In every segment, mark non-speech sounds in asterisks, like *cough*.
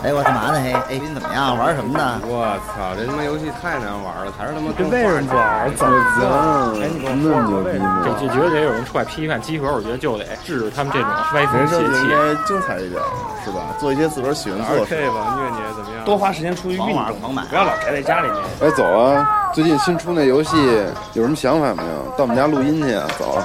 哎，我干嘛呢？嘿，哎，你怎么样？玩什么呢？我操，这他妈游戏太难玩了，还是他妈这为什么玩？怎么脏？哎，你那么牛逼吗？就就觉得得有人出来批判集合，我觉得就得制止他们这种歪风邪气。应该精彩一点，是吧？做一些自个儿喜欢做的事吧，虐你怎么样？多花时间出去运动，狂买，不要老宅在家里面。哎，走啊！最近新出那游戏有什么想法没有？到我们家录音去啊！走。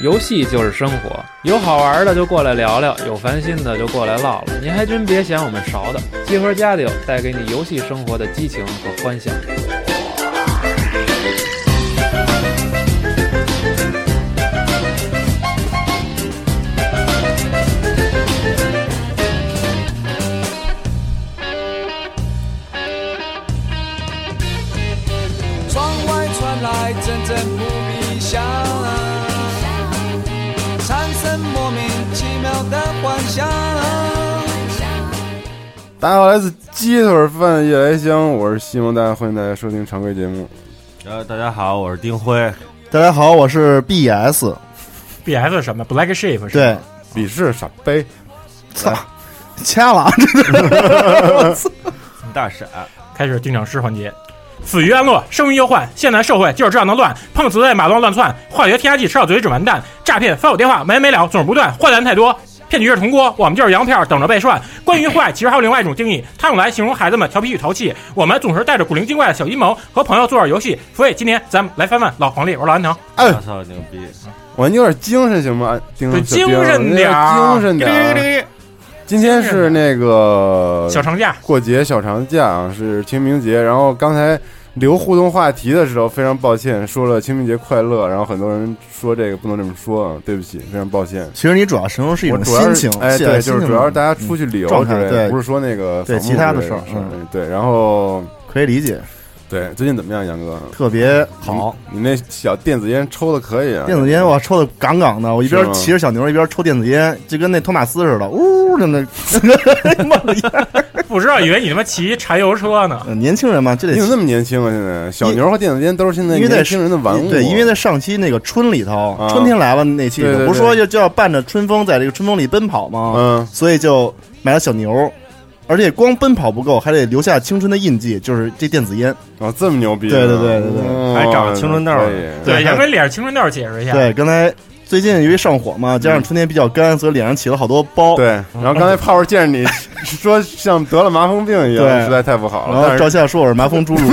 游戏就是生活，有好玩的就过来聊聊，有烦心的就过来唠唠。您还真别嫌我们勺的，集合家里有带给你游戏生活的激情和欢笑。大家好，来自鸡腿饭夜来香，我是西蒙，大家欢迎大家收听常规节目。呃，大家好，我是丁辉。大家好，我是 BS。BS 是什么？Black Sheep 是对，鄙视傻杯。操，掐了！我操，*laughs* 大傻。开始定场诗环节。死于安乐，生于忧患。现代社会就是这样的乱，碰瓷在马路上乱窜，化学添加剂吃到嘴里准完蛋，诈骗发我电话没完没了，总是不断，坏蛋太多，骗局是铜锅，我们就是洋片，等着被涮。关于坏，其实还有另外一种定义，它用来形容孩子们调皮与淘气。我们总是带着古灵精怪的小阴谋，和朋友做点游戏。所以今天咱们来翻翻老黄历，我是老安藤。哎，我操，牛逼！我你有点精神行吗？精神精神点，精神点。今天是那个小长假，过节小长假啊，是清明节。然后刚才留互动话题的时候，非常抱歉说了清明节快乐，然后很多人说这个不能这么说啊，对不起，非常抱歉。其实你主要形容是一种心情，哎，对，就是主要是大家出去旅游之类的，不是说那个对其他的事儿，嗯，对，然后可以理解。对，最近怎么样，杨哥？特别好，你那小电子烟抽的可以啊！电子烟我抽的杠杠的，我一边骑着小牛一边抽电子烟，就跟那托马斯似的，呜的那 *laughs* 冒烟。不知道以为你他妈骑柴油车呢？年轻人嘛，就得你怎么那么年轻啊？现在小牛和电子烟都是现在因为年轻人的玩物。对，因为在上期那个春里头，春天来了那期，不是说就就要伴着春风在这个春风里奔跑吗？嗯，所以就买了小牛。而且光奔跑不够，还得留下青春的印记，就是这电子烟哦，这么牛逼！对对对对对，还长青春痘。对，杨哥脸上青春痘，解释一下。对，刚才最近因为上火嘛，加上春天比较干，所以脸上起了好多包。对，*laughs* 然后刚才泡泡见着你 *laughs* 说像得了麻风病一样，对，实在太不好了。然后赵夏说我是麻风侏儒。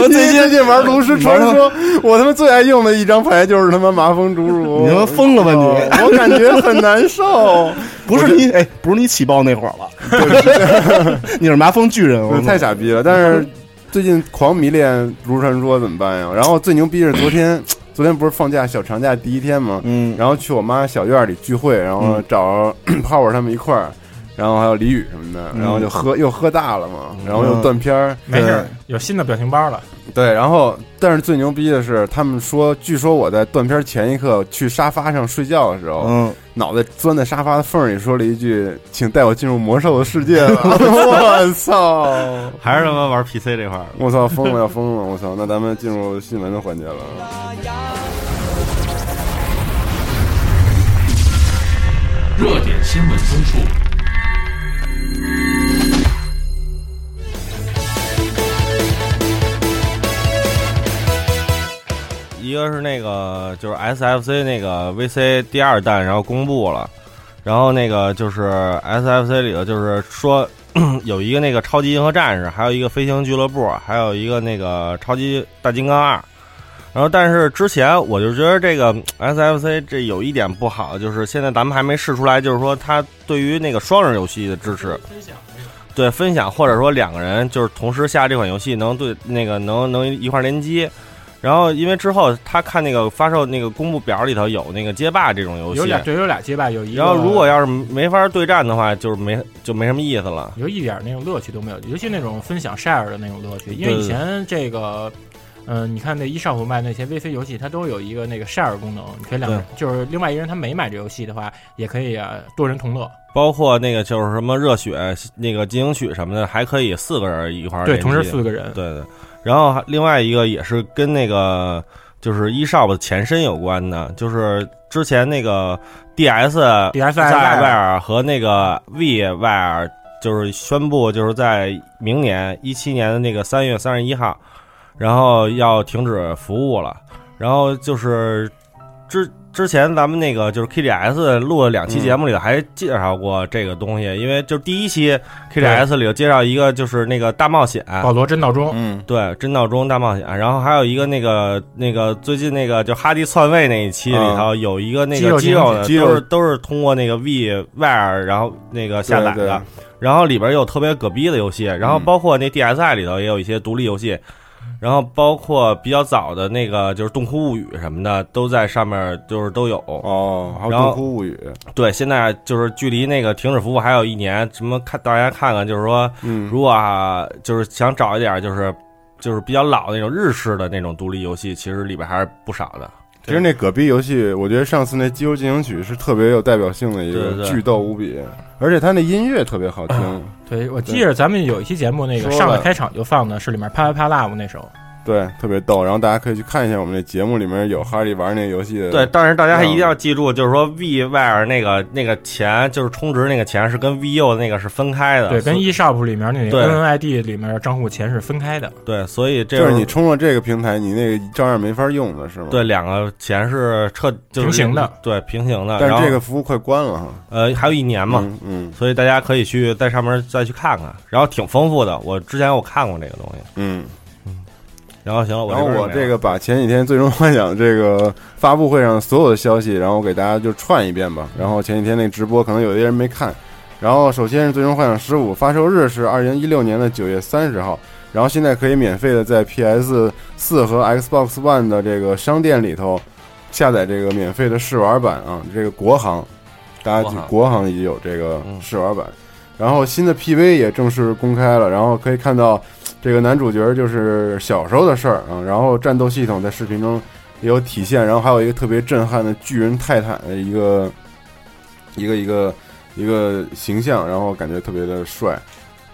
我 *laughs* 最近最近玩炉石传说，我他妈最爱用的一张牌就是他妈麻风侏儒。你他妈疯了吧你？我感觉很难受。不是你哎，不是你起爆那会儿了，你是麻风巨人，我太傻逼了。但是最近狂迷恋炉石传说怎么办呀？然后最牛逼是昨天，昨天不是放假小长假第一天嘛？嗯，然后去我妈小院里聚会，然后找 *clears throat* 泡泡他们一块儿。然后还有李宇什么的，然后就喝又喝大了嘛，然后又断片儿，没事，有新的表情包了。对，然后但是最牛逼的是，他们说，据说我在断片前一刻去沙发上睡觉的时候，嗯，脑袋钻在沙发的缝里，说了一句：“请带我进入魔兽的世界。*laughs* ”我操！还是他妈玩 PC 这块儿，我操，疯了要疯了！我操，那咱们进入新闻的环节了。热点新闻综述。一个是那个就是 SFC 那个 VC 第二弹，然后公布了，然后那个就是 SFC 里头就是说有一个那个超级银河战士，还有一个飞行俱乐部，还有一个那个超级大金刚二。然后但是之前我就觉得这个 SFC 这有一点不好，就是现在咱们还没试出来，就是说它对于那个双人游戏的支持。对分享，或者说两个人就是同时下这款游戏，能对那个能能一块联机。然后因为之后他看那个发售那个公布表里头有那个街霸这种游戏，有俩对有俩街霸，有一然后如果要是没法对战的话，就是没就没什么意思了，有一点那种乐趣都没有，尤其那种分享 share 的那种乐趣。因为以前这个，嗯、呃，你看那一上午卖那些 VC 游戏，它都有一个那个 share 功能，你可以两个，就是另外一个人他没买这游戏的话，也可以啊多人同乐。包括那个就是什么热血那个进行曲什么的，还可以四个人一块儿对，同时四个人。对对，然后还另外一个也是跟那个就是 eShop 的前身有关的，就是之前那个 DS DS 在外尔和那个 V 外尔就是宣布就是在明年一七年的那个三月三十一号，然后要停止服务了，然后就是之。之前咱们那个就是 KDS 录了两期节目里头还介绍过这个东西，因为就是第一期 KDS 里头介绍一个就是那个大冒险，保罗真闹钟，嗯，对，真闹钟大冒险，然后还有一个那个那个最近那个就哈迪篡位那一期里头有一个那个肌肉的，都是都是通过那个 V Wire 然后那个下载的，然后里边有特别葛逼的游戏，然后包括那 DSi 里头也有一些独立游戏。然后包括比较早的那个就是《洞窟物语》什么的，都在上面，就是都有哦。还有《洞窟物语》对，现在就是距离那个停止服务还有一年。什么看大家看看，就是说，嗯，如果啊，就是想找一点就是就是比较老的那种日式的那种独立游戏，其实里边还是不少的。其实那葛逼游戏，我觉得上次那《肌肉进行曲》是特别有代表性的一个，巨逗无比，而且它那音乐特别好听。对，我记着咱们有一期节目，那个上来开场就放的是里面《啪啪啪 Love》那首。对，特别逗，然后大家可以去看一下我们那节目里面有哈利玩那个游戏的。对，但是大家还一定要记住，就是说 V Wire 那个那个钱，就是充值那个钱是跟 VU 那个是分开的。对，跟 eShop 里面那个 NID 里面账户钱是分开的。对，所以这就是你充了这个平台，你那个照样没法用的是吗？对，两个钱是彻平行的，对，平行的。但是这个服务快关了哈，呃，还有一年嘛，嗯，所以大家可以去在上面再去看看，然后挺丰富的。我之前我看过这个东西，嗯。然后行了，然后我这个把前几天《最终幻想》这个发布会上所有的消息，然后我给大家就串一遍吧。然后前几天那直播可能有些人没看。然后首先是《最终幻想十五》发售日是二零一六年的九月三十号，然后现在可以免费的在 PS 四和 Xbox One 的这个商店里头下载这个免费的试玩版啊，这个国行，大家国行已经有这个试玩版。然后新的 PV 也正式公开了，然后可以看到。这个男主角就是小时候的事儿啊，然后战斗系统在视频中也有体现，然后还有一个特别震撼的巨人泰坦的一个一个一个一个形象，然后感觉特别的帅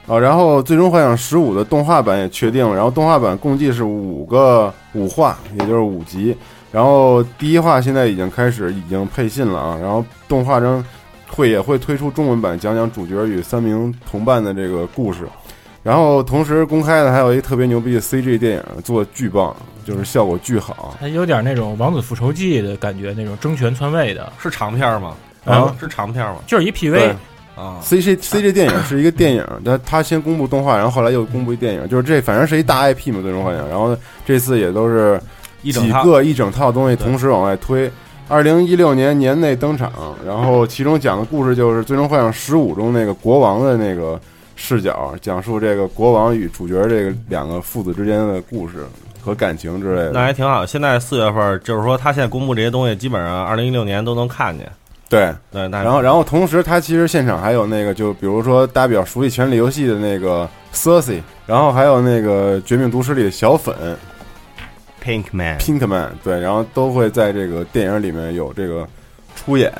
啊。然后《最终幻想十五》的动画版也确定了，然后动画版共计是五个五话，也就是五集。然后第一话现在已经开始已经配信了啊，然后动画中会也会推出中文版，讲讲主角与三名同伴的这个故事。然后同时公开的还有一特别牛逼的 CG 电影，做巨棒，就是效果巨好，它有点那种《王子复仇记》的感觉，那种争权篡位的，是长片吗？啊，是长片吗？就是一 PV 啊，CG CG 电影是一个电影，他他先公布动画，然后后来又公布一电影，就是这反正是一大 IP 嘛，最终幻想。然后这次也都是几个一整套东西同时往外推。二零一六年年内登场，然后其中讲的故事就是《最终幻想十五》中那个国王的那个。视角讲述这个国王与主角这个两个父子之间的故事和感情之类的，那还挺好。现在四月份，就是说他现在公布这些东西，基本上二零一六年都能看见。对对，然后然后同时，他其实现场还有那个，就比如说大家比较熟悉《权力游戏》的那个 Cersei，然后还有那个《绝命毒师》里的小粉 Pinkman Pinkman，对，然后都会在这个电影里面有这个出演。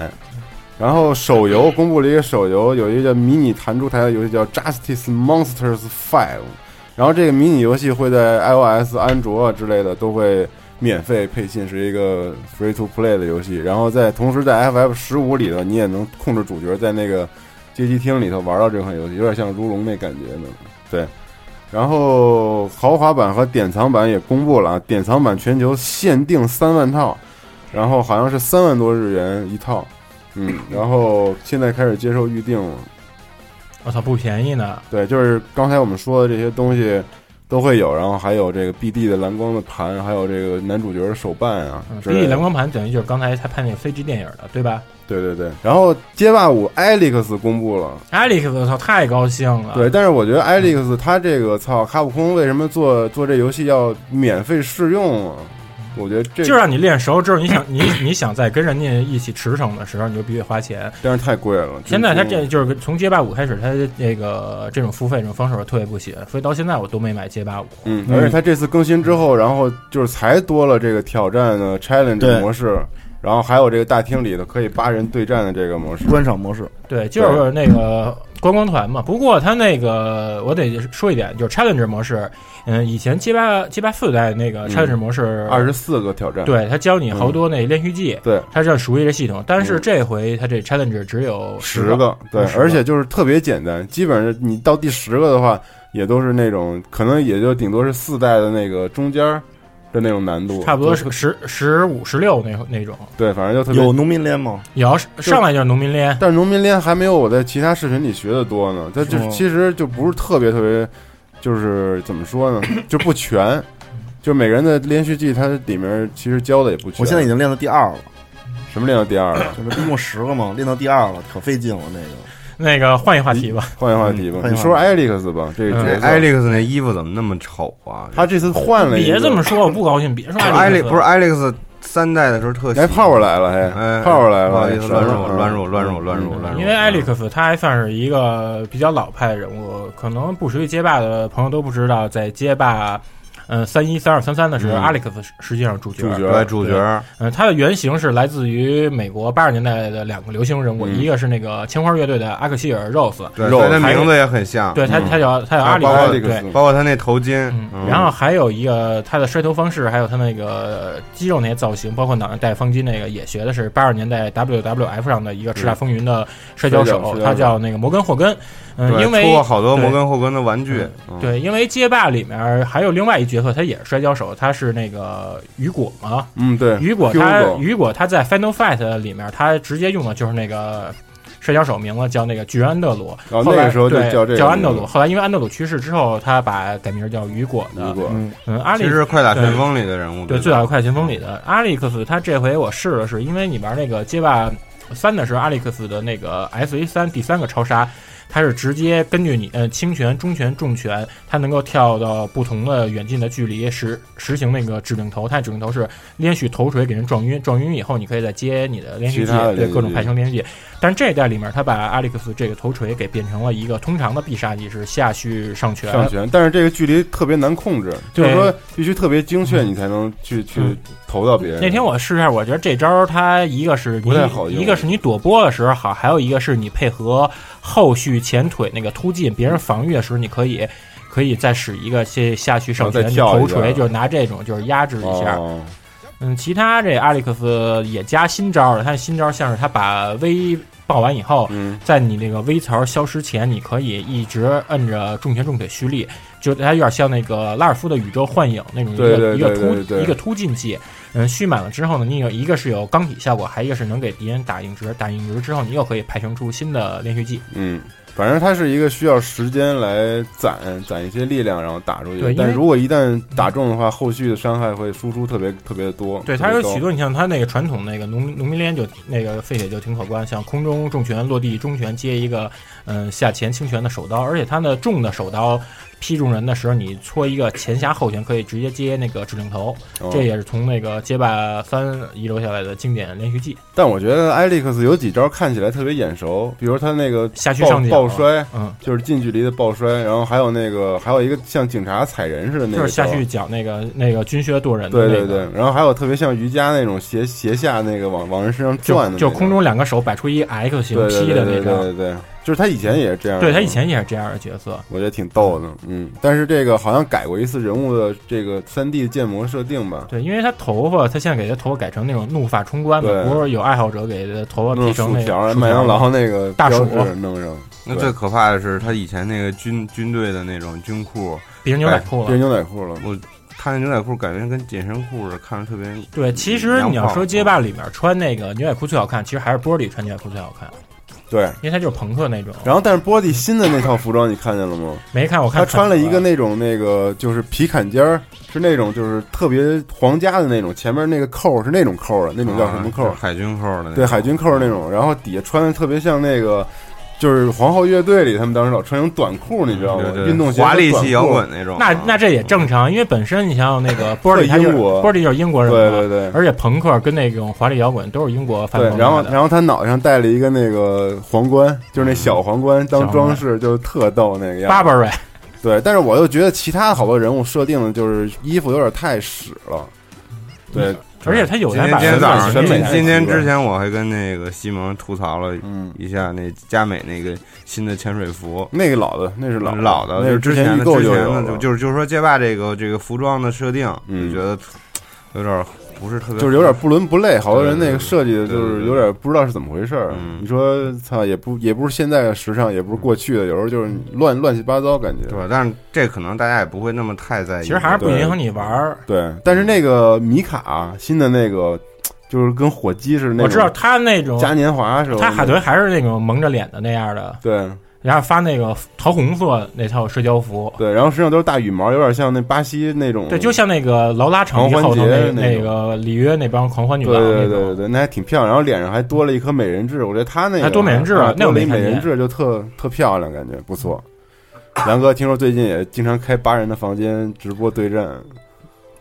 然后手游公布了一个手游，有一个叫迷你弹珠台的游戏叫 Justice Monsters Five，然后这个迷你游戏会在 iOS、安卓之类的都会免费配信，是一个 free to play 的游戏。然后在同时在 FF 十五里头，你也能控制主角在那个街机厅里头玩到这款游戏，有点像如龙那感觉呢。对，然后豪华版和典藏版也公布了，典藏版全球限定三万套，然后好像是三万多日元一套。嗯，然后现在开始接受预定了，我操，不便宜呢。对，就是刚才我们说的这些东西都会有，然后还有这个 BD 的蓝光的盘，还有这个男主角的手办啊。BD 蓝光盘等于就是刚才他拍那个 CG 电影的，对吧？对对对。然后街霸五 Alex 公布了，Alex 我操，太高兴了。对，但是我觉得 Alex 他这个操，卡普空为什么做做这游戏要免费试用啊？我觉得这就让你练熟之后，你想你你想再跟人家一起驰骋的时候，你就必须花钱，但是太贵了。现在他这就是从街霸五开始，他那个这种付费这种方式我特别不喜欢，所以到现在我都没买街霸五。嗯，而且他这次更新之后，然后就是才多了这个挑战的 challenge 模式。然后还有这个大厅里头可以八人对战的这个模式，观赏模式。对，就是那个观光团嘛。不过他那个我得说一点，就是 Challenge 模式，嗯，以前街霸街霸四代那个 Challenge 模式二十四个挑战，对，他教你好多那连续技，对，他是要熟悉这系统。但是这回他这 Challenge 只有十个，对，而且就是特别简单，基本上你到第十个的话，也都是那种可能也就顶多是四代的那个中间儿的那种难度，差不多是个十十五十六那那种。对，反正就特别有农民连吗？有，上来就是农民连，但是农民连还没有我在其他视频里学的多呢。它就其实就不是特别特别，就是怎么说呢，就不全。*laughs* 就每个人的连续技，它里面其实教的也不全。我现在已经练到第二了。什么练到第二了？这不一共十个吗，练到第二了，可费劲了那个。*laughs* 那个换一话题吧，换一话题吧。你说说艾利克斯吧，这艾利克斯那衣服怎么那么丑啊？他这次换了。别这么说，我不高兴。别说艾利，*laughs* 不是艾利克斯三代的时候特。哎，泡泡来了，哎，泡泡来了，不好意思，乱入，乱入，乱入，乱入，乱入。因为艾利克斯他还算是一个比较老派的人物，可能不熟悉街霸的朋友都不知道，在街霸。嗯，三一、三二、三三的是阿历克斯，实际上主角，主角，主角。嗯，他的原型是来自于美国八十年代的两个流行人物，一个是那个青花乐队的阿克希尔 Rose，对，他名字也很像，对他，他叫他叫阿里克斯，包括他那头巾。然后还有一个他的摔头方式，还有他那个肌肉那些造型，包括脑袋戴方巾那个，也学的是八十年代 WWF 上的一个叱咤风云的摔跤手，他叫那个摩根霍根。嗯，因为出过好多摩根霍根的玩具。对，因为街霸里面还有另外一角色，他也是摔跤手，他是那个雨果嘛。嗯，对，雨果他雨果他在 Final Fight 里面，他直接用的就是那个摔跤手名字，叫那个巨人安德鲁。然后那个时候就叫这叫安德鲁。后来因为安德鲁去世之后，他把改名叫雨果的。雨果，嗯，阿里其实快打旋风里的人物。对，最早快打旋风里的阿历克斯，他这回我试了试，因为你玩那个街霸三的时候，阿历克斯的那个 S A 三第三个超杀。它是直接根据你呃轻拳、中拳、重拳，它能够跳到不同的远近的距离，实实行那个指令头。它指令头是连续头锤给人撞晕，撞晕以后你可以再接你的连续技，对各种派生连续技。但这一代里面，他把阿历克斯这个头锤给变成了一个通常的必杀技，是下去上拳。上拳，但是这个距离特别难控制，就是说必须特别精确，你才能去去投到别人。那天我试一下，我觉得这招它一个是不太好用，一个是你躲波的时候好，还有一个是你配合后续前腿那个突进，别人防御的时候，你可以可以再使一个下下去上拳头锤，就是拿这种就是压制一下。嗯，其他这阿利克斯也加新招了。他新招像是他把 V 爆完以后，在你那个 V 槽消失前，你可以一直摁着重拳重腿蓄力，就它有点像那个拉尔夫的宇宙幻影那种一个一个突一个突进技。嗯，蓄满了之后呢，你有一个是有钢体效果，还一个是能给敌人打硬直，打硬直之后，你又可以派生出新的连续技。嗯。反正它是一个需要时间来攒攒一些力量，然后打出去。但如果一旦打中的话，后续的伤害会输出特别特别的多。对，它有许多，你像它那个传统那个农农民连就那个废铁就挺可观，像空中重拳、落地中拳接一个嗯下前轻拳的手刀，而且它的重的手刀。劈中人的时候，你搓一个前下后旋，可以直接接那个指令头，这也是从那个街霸三遗留下来的经典连续技。但我觉得艾利克斯有几招看起来特别眼熟，比如他那个下去上爆摔，嗯，就是近距离的爆摔，然后还有那个还有一个像警察踩人似的那个，就是下去脚那个那个军靴剁人。对对对，然后还有特别像瑜伽那种斜斜下那个往往人身上转的，就空中两个手摆出一 X 型劈的那个。对对对。就是他以前也是这样，对他以前也是这样的角色，我觉得挺逗的，嗯。但是这个好像改过一次人物的这个三 D 建模设定吧？对，因为他头发，他现在给他头发改成那种怒发冲冠的，不是有爱好者给他头发剃成那条麦当劳那个大鼠弄上。那最可怕的是他以前那个军军队的那种军裤，变成牛仔裤了，变成牛仔裤了。我他那牛仔裤感觉跟紧身裤似的，看着特别。对，其实你要说街霸里面穿那个牛仔裤最好看，其实还是波里穿牛仔裤最好看。对，因为他就是朋克那种。然后，但是波蒂新的那套服装你看见了吗？没看，我看他穿了一个那种那个就是皮坎肩儿，是那种就是特别皇家的那种，前面那个扣是那种扣的，那种叫什么扣？海军扣的。对，海军扣那种。然后底下穿的特别像那个。就是皇后乐队里，他们当时老穿那种短裤，你知道吗？运动鞋、华丽系摇滚那种。那那这也正常，因为本身你想想那个波利，他就波利就是英国人嘛。对对对。而且朋克跟那种华丽摇滚都是英国发明的。然后然后他脑袋上戴了一个那个皇冠，就是那小皇冠当装饰，就是特逗那个样。巴巴瑞。对，但是我又觉得其他好多人物设定的就是衣服有点太屎了。对。而且他有今天今天早上，审美今今天之前我还跟那个西蒙吐槽了嗯，一下那佳美那个新的潜水服。那个老的那是老老的，那就是之前的之前的，就就是就是说街霸这个这个服装的设定，嗯就觉得有点不是特别，就是有点不伦不类，好多人那个设计的就是有点不知道是怎么回事你说操，也不也不是现在的时尚，也不是过去的，有时候就是乱乱七八糟感觉。对吧？但是这可能大家也不会那么太在意。其实还是不影响你玩儿。对，但是那个米卡新的那个，就是跟火鸡似的那，我知道他那种，嘉年华是吧，他海豚还是那种蒙着脸的那样的，对然后发那个桃红色那套社交服，对，然后身上都是大羽毛，有点像那巴西那种，对，就像那个劳拉场地狂欢后那节那那个里约那帮狂欢女对对对对对，那还挺漂亮。然后脸上还多了一颗美人痣，我觉得她那个还多美人痣啊那美人痣就特特漂亮，感觉不错。杨哥听说最近也经常开八人的房间直播对战，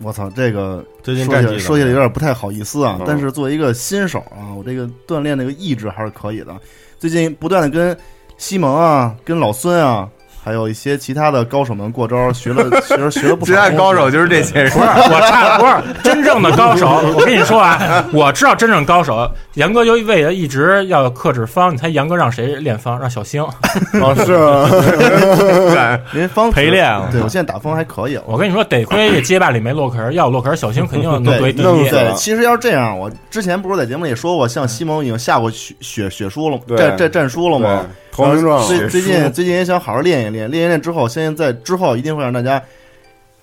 我操，这个最近说起来战绩说起来有点不太好意思啊嗯，但是作为一个新手啊，我这个锻炼那个意志还是可以的。最近不断的跟西蒙啊、跟老孙啊，还有一些其他的高手们过招，学了 *laughs* 学了学了不少最大东西。高手就是这些人不。是我差不是真正的高手，*laughs* 我跟你说啊，我知道真正高手，杨哥就为了一直要克制方，你猜杨哥让谁练方？让小星。*laughs* 哦，是吗？因为方陪练啊对我现在打方还可以。我跟你说，得亏这街霸里没洛克人，要有洛克人，小星肯定能对对第一。弄对，其实要是这样，我之前不是在节目里说过，像西蒙已经下过血血血书了，对战战战书了吗？投名状，最最近最近也想好好练一练，练一练之后，现在在之后一定会让大家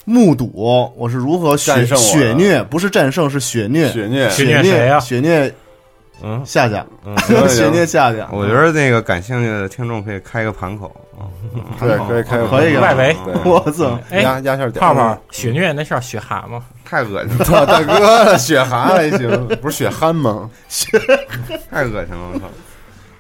目睹我是如何血战胜血虐，不是战胜，是血虐，血虐，血虐谁呀血虐嗯夏夏，嗯，*laughs* 血虐夏夏。我觉得那个感兴趣的听众可以开个盘口可以开个可以啊外围对我操！哎压压下点泡泡血虐那是血蛤吗，*laughs* 太恶心了，大哥，*laughs* 血蛤还行，不是血憨吗？太恶心了，我操！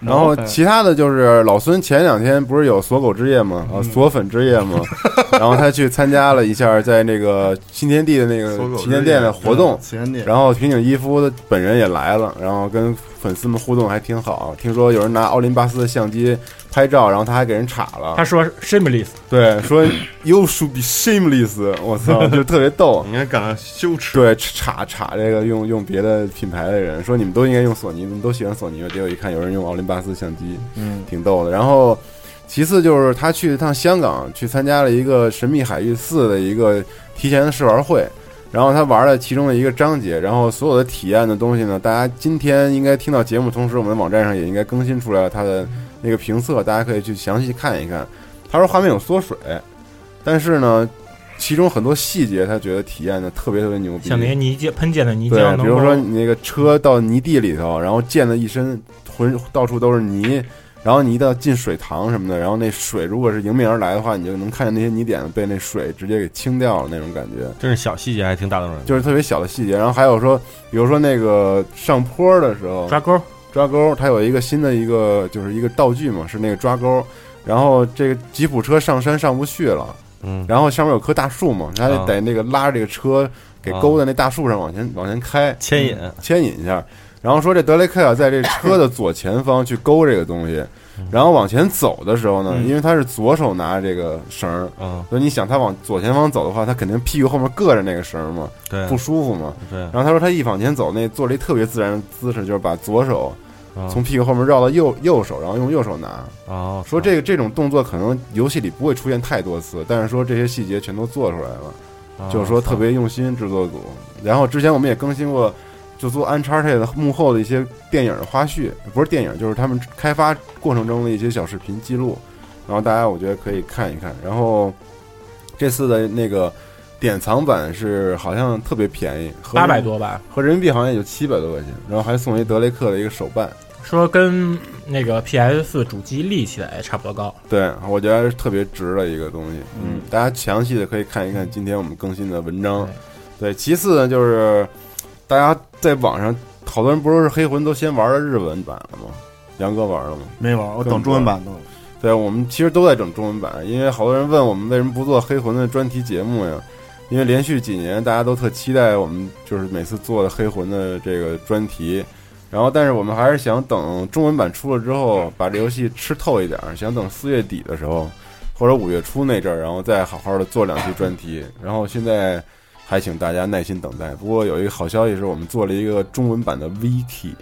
然后其他的就是老孙前两天不是有锁狗之夜吗？嗯啊，锁粉之夜吗？*laughs* 然后他去参加了一下在那个新天地的那个旗舰店的活动，然后平井一夫的本人也来了，然后跟粉丝们互动还挺好。听说有人拿奥林巴斯的相机拍照，然后他还给人插了他。说 shameless，对，说 You should be shameless，我操，就特别逗。你 *laughs* 应该感到羞耻。对，插插这个用用别的品牌的人说你们都应该用索尼，你们都喜欢索尼吧？结果一看有人用奥林巴斯相机，嗯，挺逗的。然后其次就是他去一趟香港，去参加了一个神秘海域四的一个提前的试玩会。然后他玩了其中的一个章节，然后所有的体验的东西呢，大家今天应该听到节目，同时我们的网站上也应该更新出来了他的那个评测，大家可以去详细看一看。他说画面有缩水，但是呢，其中很多细节他觉得体验的特别特别牛逼，像那些泥浆喷溅的泥对浆，，能比如说你那个车到泥地里头，然后溅的一身浑到处都是泥，然后你一到进水塘什么的，然后那水如果是迎面而来的话，你就能看见那些泥点被那水直接给清掉了那种感觉，真是小细节还挺打动人的。就是特别小的细节。然后还有说，比如说那个上坡的时候抓钩，抓钩，它有一个新的一个就是一个道具嘛，是那个抓钩。然后这个吉普车上山上不去了，嗯，然后上面有棵大树嘛，他得啊得那个拉着这个车给勾在那大树上往前往前开，牵引，牵引一下。然后说这德雷克尔在这车的左前方去勾这个东西，然后往前走的时候呢，嗯因为他是左手拿这个绳儿，嗯，所以你想他往左前方走的话，他肯定屁股后面硌着那个绳儿嘛，对，不舒服嘛。对，然后他说他一往前走，那做了一特别自然的姿势，就是把左手嗯从屁股后面绕到右右手，然后用右手拿。哦，说这个这种动作可能游戏里不会出现太多次，但是说这些细节全都做出来了。哦就是说特别用心制作组。然后之前我们也更新过，就做 Uncharted 的幕后的一些电影的花絮，不是电影，就是他们开发过程中的一些小视频记录。然后大家我觉得可以看一看。然后这次的那个典藏版是好像特别便宜，合八百，多吧。合人民币好像也就七百多块钱，然后还送一德雷克的一个手办。说跟那个 PS 四主机立起来差不多高，对，我觉得是特别值的一个东西。嗯，大家详细的可以看一看今天我们更新的文章。对，其次呢，就是大家在网上，好多人不是黑魂都先玩了日文版了吗？杨哥玩了吗？没玩，我等中文版的。对，我们其实都在整中文版，因为好多人问我们为什么不做黑魂的专题节目呀？因为连续几年大家都特期待我们就是每次做的黑魂的这个专题，然后但是我们还是想等中文版出了之后，把这游戏吃透一点儿，想等四月底的时候或者五月初那阵儿，然后再好好的做两期专题。然后现在还请大家耐心等待。不过有一个好消息是我们做了一个中文版的 VT，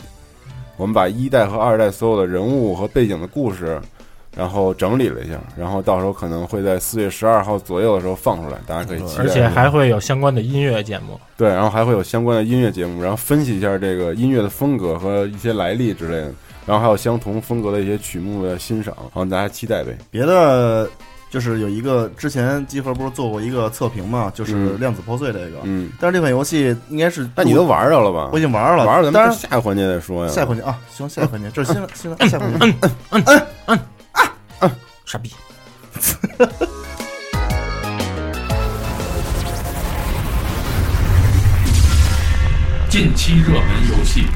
我们把一代和二代所有的人物和背景的故事，然后整理了一下，然后到时候可能会在四月十二号左右的时候放出来，大家可以期待。而且还会有相关的音乐节目。对，然后还会有相关的音乐节目，然后分析一下这个音乐的风格和一些来历之类的，然后还有相同风格的一些曲目的欣赏，好，大家期待呗。别的就是有一个之前集合不是做过一个测评嘛，就是嗯量子破碎这个，嗯，但是这款游戏应该是，那你都玩着了吧？我已经玩了，玩了，咱当然们下个环节再说呀。下一环节啊，行，下一环节，这是新闻新闻，下一环节，嗯嗯嗯嗯啊傻逼！*laughs* 近期热门游戏，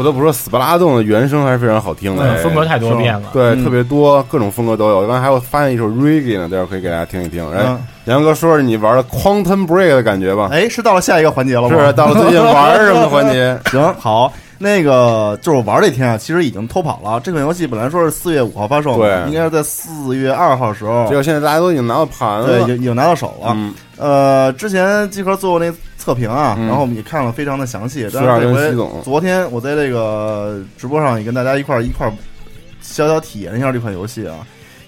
不得不说，斯巴拉洞的原声还是非常好听的，嗯风格太多变了。对，嗯特别多，各种风格都有。刚才还有发现一首 reggae 呢，待会儿可以给大家听一听。来，嗯，杨哥说说你玩的 Quantum Break 的感觉吧。哎，是到了下一个环节了吗？是到了最近玩什么环节？*laughs* 行，好，那个就是我玩这天啊，其实已经偷跑了。这款游戏本来说是四月五号发售，对应该是在四月二号的时候结，果现在大家都已经拿到盘了。对已经拿到手了。嗯，呃，之前集合做过那测评啊，嗯然后我们也看了非常的详细。但是这回昨天我在这个直播上也跟大家一块儿一块儿小小体验一下这款游戏啊，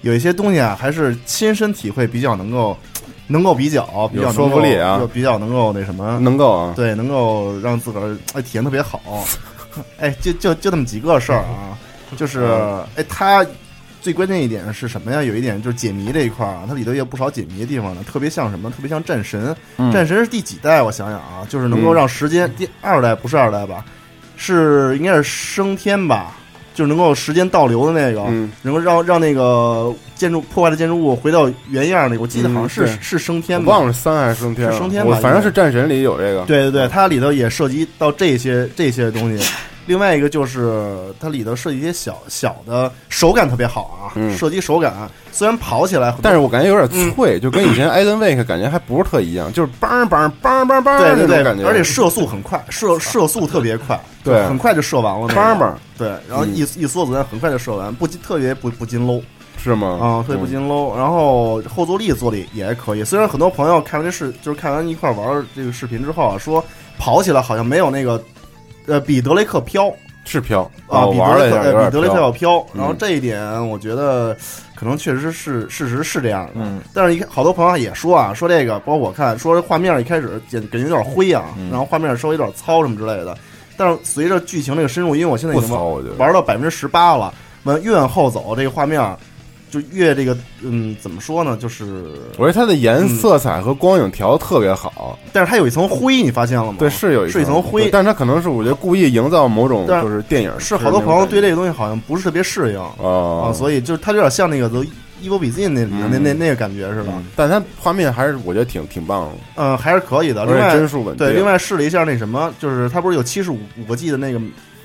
有一些东西啊，还是亲身体会比较能够能够比较比较说服力啊就比较能够那什么，能够啊。对，能够让自个儿哎体验特别好。哎，就就就那么几个事儿啊，就是嗯哎，它最关键一点是什么呀？有一点就是解谜这一块儿啊，它里头也有不少解谜的地方呢，特别像什么？特别像战神。嗯战神是第几代？我想想啊，就是能够嗯让时间第二代不是二代吧？是应该是升天吧？就是能够时间倒流的那个，嗯，能够让让那个建筑破坏的建筑物回到原样那个，我记得好像是、嗯是升天吧？忘了三还是升天升天吧我反正是战神里有这个。对对对，它里头也涉及到这些这些东西。另外一个就是它里头设计一些小小的手感特别好啊，嗯。射击手感虽然跑起来，但是我感觉有点嗯。脆，就跟以前艾登威克感觉还不是特一样，就是梆梆梆梆梆对对对那种感觉，而且射速很快，射射速特别快，对。很快就射完了那个，梆梆对，然后嗯。一一梭子弹很快就射完，不禁特别不不禁 low 是吗？啊，特别不禁 low。然后后坐力做的也还可以，虽然很多朋友看完这视就是看完一块玩这个视频之后啊，说跑起来好像没有那个呃比德雷克飘。是飘啊，比德雷克比德雷克。要飘，嗯然后这一点我觉得可能确实是事实是这样的。嗯，但是一看好多朋友也说啊，说这个，包括我看说画面一开始感感觉有点灰啊，嗯然后画面稍微有点糙什么之类的。但是随着剧情这个深入，因为我现在已，经玩到百分之十八了，往越往后走，这个画面就越这个嗯，怎么说呢？就是，我觉得它的颜嗯色彩和光影调的特别好，但是它有一层灰，你发现了吗？对，是有一是一层灰但是它可能是我觉得故意营造某种就是电影是好多朋友对这这个东西好像不是特别适应啊啊，所以就是它有点像那个《The Evil Within》那里面那嗯那那个感觉似的。嗯但它画面还是我觉得挺挺棒的，嗯，还是可以的。另外，帧数稳定。对，另外试了一下那什么，就是它不是有七十五五个 G 的那个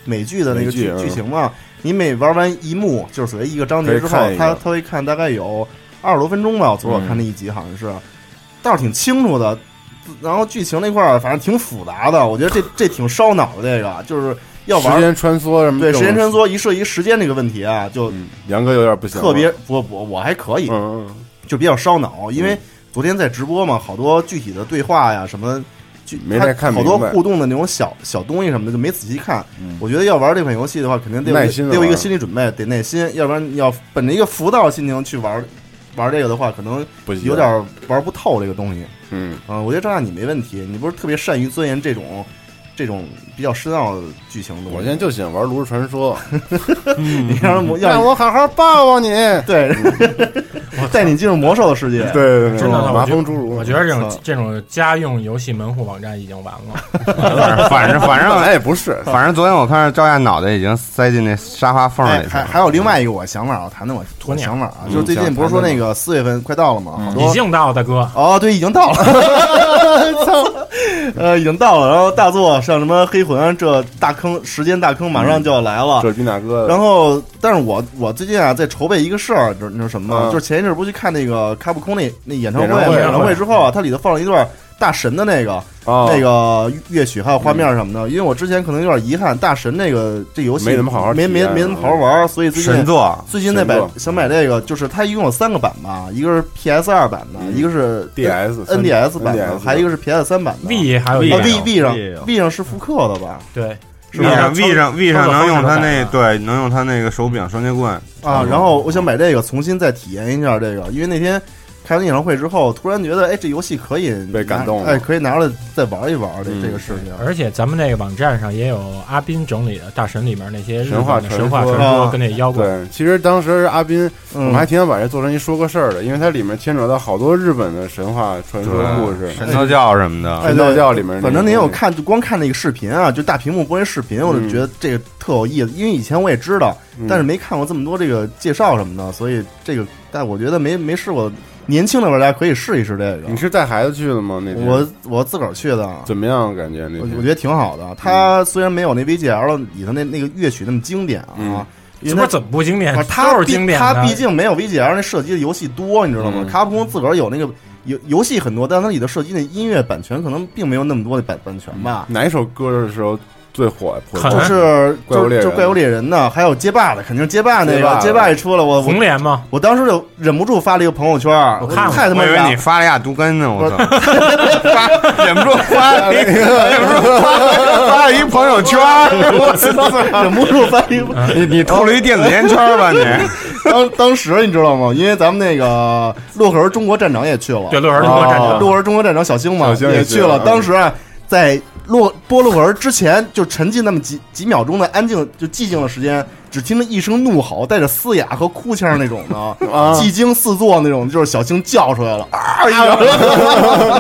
美剧的那个剧剧情嘛？你每玩完一幕，就是所谓一个章节之后可以看，一个它它会看大概有二十多分钟吧。我昨儿我看那一集好像是，倒是挺清楚的。然后剧情那块儿反正挺复杂的，我觉得这这挺烧脑的。这个就是要玩时间穿梭什么对时间穿梭一涉及时间这个问题啊，就嗯，杨哥有点不行，特别不不我还可以，就比较烧脑，因为嗯昨天在直播嘛，好多具体的对话呀什么。就没太看好多互动的那种小小东西什么的，就没仔细看。嗯我觉得要玩这款游戏的话，肯定得有得有一个心理准备，得耐心，要不然你要本着一个浮躁的心情去玩玩这个的话，可能有点玩不透这个东西。嗯嗯，我觉得张亚你没问题，你不是特别善于钻研这种这种比较深奥的剧情的。我现在就喜欢玩炉石传说，你让人魔让让我好好抱抱你。对，*laughs* 带你进入魔兽的世界。对对对，真的麻风侏儒，我觉得这种这种家用游戏门户网站已经完了。*laughs* 反正反正哎不是，反正昨天我看着赵亚脑袋已经塞进那沙发缝里，去了。哎还还有另外一个我想法，我谈谈我我鸵鸟想法啊，嗯就是最近不是说那个四月份快到了吗？已经到了大哥，哦，对，已经到了。*laughs* 操！呃，已经到了。然后大作像什么黑魂这大坑，时间大坑马上就要来了。这是大哥，然后，但是我我最近啊在筹备一个事儿，你知你知道什么吗？嗯就是前一阵儿不去看那个卡普空那那演唱会演唱会演唱会之后啊，它里头放了一段大神的那个、哦。那个乐曲还有画面什么的。因为我之前可能有点遗憾，大神那个这游戏没怎么好好没没没怎么好好玩，所以最近神作，最近在买想买这个，就是它一共有三个版吧，一个是 PS 二版的，嗯。一个是 DS NDS 版的，还有一个是 PS 三版的。V 还有 V 一 V V 上 V 上是复刻的吧？对，是 V 吧上 V 上 V 上能用它那对，能用它那个手柄双截棍。啊，然后我想买这个，重新再体验一下这个，因为那天开完演唱会之后，突然觉得，哎，这游戏可以被感动了哎，可以拿出来再玩一玩这嗯这个事情。而且咱们那个网站上也有阿斌整理的大神里面那些神话传本的神话说传说啊跟那妖怪，对，其实当时阿斌，我嗯们还挺想把这做成一说个事儿的，因为它里面牵扯到好多日本的神话传说故事，神道教什么的。哎神道教里面。反正您有看，就光看那个视频啊，就大屏幕播那视频，我就嗯觉得这个特有意思。因为以前我也知道，嗯，但是没看过这么多这个介绍什么的，所以这个，但我觉得没没试过。年轻的玩家可以试一试这个你。是带孩子去的吗？那天我我自个儿去的，怎么样？感觉那天我我觉得挺好的。它虽然没有那 VGL 里头那那个乐曲那么经典啊，嗯因为它这不是怎么不经典啊，？它是经典的。它毕竟没有 VGL 那射击的游戏多，你知道吗？嗯卡普空自个儿有那个游游戏很多，但它里头射击的音乐版权可能并没有那么多的版版权吧。哪一首歌的时候最火？就是怪物猎人就是就怪物猎人呢，还有街霸的，肯定是街霸那个街霸也出了，我我红莲吗？我当时就忍不住发了一个朋友圈，我看了太他妈我以为你发了亚毒根呢，我操！发忍不住发了一个，忍不住发发了一朋友圈，我操！忍不住发一个。*laughs* 你你偷了一电子烟圈吧你？当当时你知道吗？因为咱们那个洛克人中国站长也去了，对，洛克人中国战哦争。洛克人中国站长小星嘛小星也也去了。去了当时啊，在洛波洛克人之前，就沉浸那么几几秒钟的安静就寂静的时间，只听到一声怒吼，带着嘶哑和哭腔那种的，*laughs* 啊寂静四座那种，就是小青叫出来了，*laughs* 啊！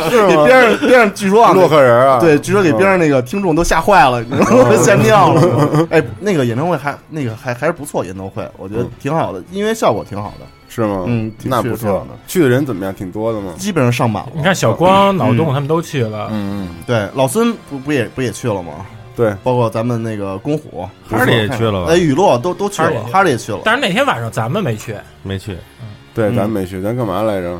是给边上边上据说啊，洛克人啊，对，据说给边上那个听众都吓坏了，你知道吗？*laughs* 吓尿了。哎，那个演唱会还那个还还是不错，演唱会我觉得挺好的，音乐效果挺好的，是吗？嗯那不错。去的人怎么样？挺多的吗？基本上上满了。你看小光、脑洞他们都去了，嗯，对，老孙不不也不也去了吗？对，包括咱们那个公虎，哈利也去了吧哎，雨落都都去了哈利也，去了，但是那天晚上咱们没去，没去，对，嗯咱没去，咱干嘛来着？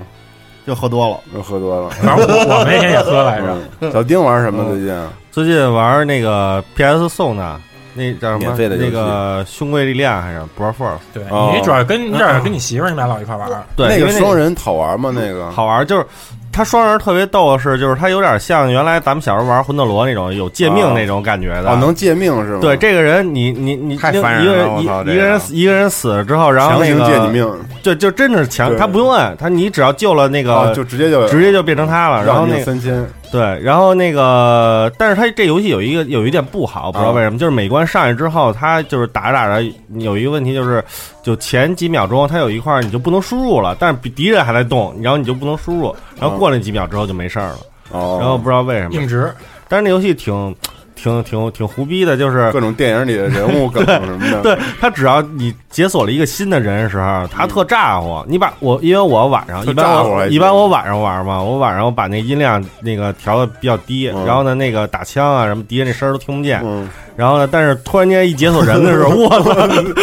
又喝多了。又喝多了。反正我我那天也喝来着。嗯小丁玩什么嗯最近啊？最近玩那个 PS 送的那叫什么？免费的游戏那个兄贵力量还是 Bro Force？对哦你主要跟你主要跟你媳妇儿你们俩老一块玩儿，对，那因为个双人好玩吗？那个好玩，就是它双人特别逗的是，就是它有点像原来咱们小时候玩魂斗罗那种有借命那种感觉的。哦，能借命是吗？对，这个人你你你另太烦人一个人一了我操这一个人个死一个人死了之后，然后强行那个借你命，就就真的是强，对他不用摁，他你只要救了那个哦，就直接就直接就变成他了。然后让你那个三千，对，然后那个，但是他这游戏有一个有一点不好，不知道为什么，就是每关上去之后，他就是打着打着有一个问题，就是就前几秒钟他有一块你就不能输入了，但是比敌人还在动，然后你就不能输入，然后过了几秒之后就没事儿了，哦，然后不知道为什么，硬直。但是那游戏挺挺挺挺胡逼的，就是各种电影里的人物梗什么的，对他只要你解锁了一个新的人的时候，他特咋呼。你把我，因为我晚上一般一般我晚上玩嘛，我晚上我把那音量那个调的比较低，嗯然后呢那个打枪啊什么敌人那声儿都听不见。嗯，然后呢，但是突然间一解锁人的时候，*laughs* 我操，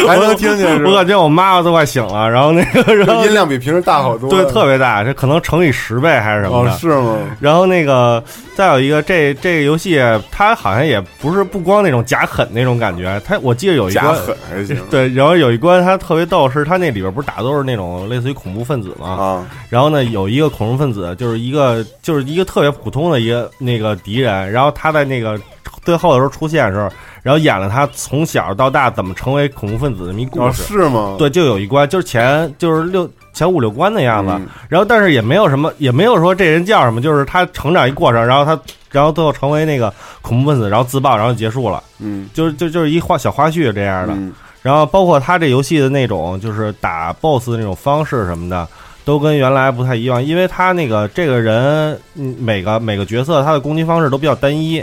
还能听见？我感觉我妈妈都快醒了。然后那个，然后音量比平时大好多，对特别大，这可能乘以十倍还是什么的。哦，是吗？然后那个再有一个，这这个游戏它好像也不是不光那种假狠那种感觉，它我记得有一假关狠还行 *laughs* 对，然后有一关它特别逗，是它那里边不是打都是那种类似于恐怖分子嘛，啊，然后呢有一个恐怖分子就是一个就是一个特别普通的一个那个敌人，然后他在那个最后的时候出现的时候，然后演了他从小到大怎么成为恐怖分子的这么一故哦，事。是吗？对，就有一关，就是前就是六前五六关的样子，嗯然后但是也没有什么，也没有说这人叫什么，就是他成长一过程，然后他然后最后成为那个恐怖分子，然后自爆，然后就结束了，嗯就是就就是一花小花絮这样的。嗯然后包括他这游戏的那种就是打 BOSS 的那种方式什么的，都跟原来不太一样，因为他那个这个人，嗯，每个每个角色他的攻击方式都比较单一，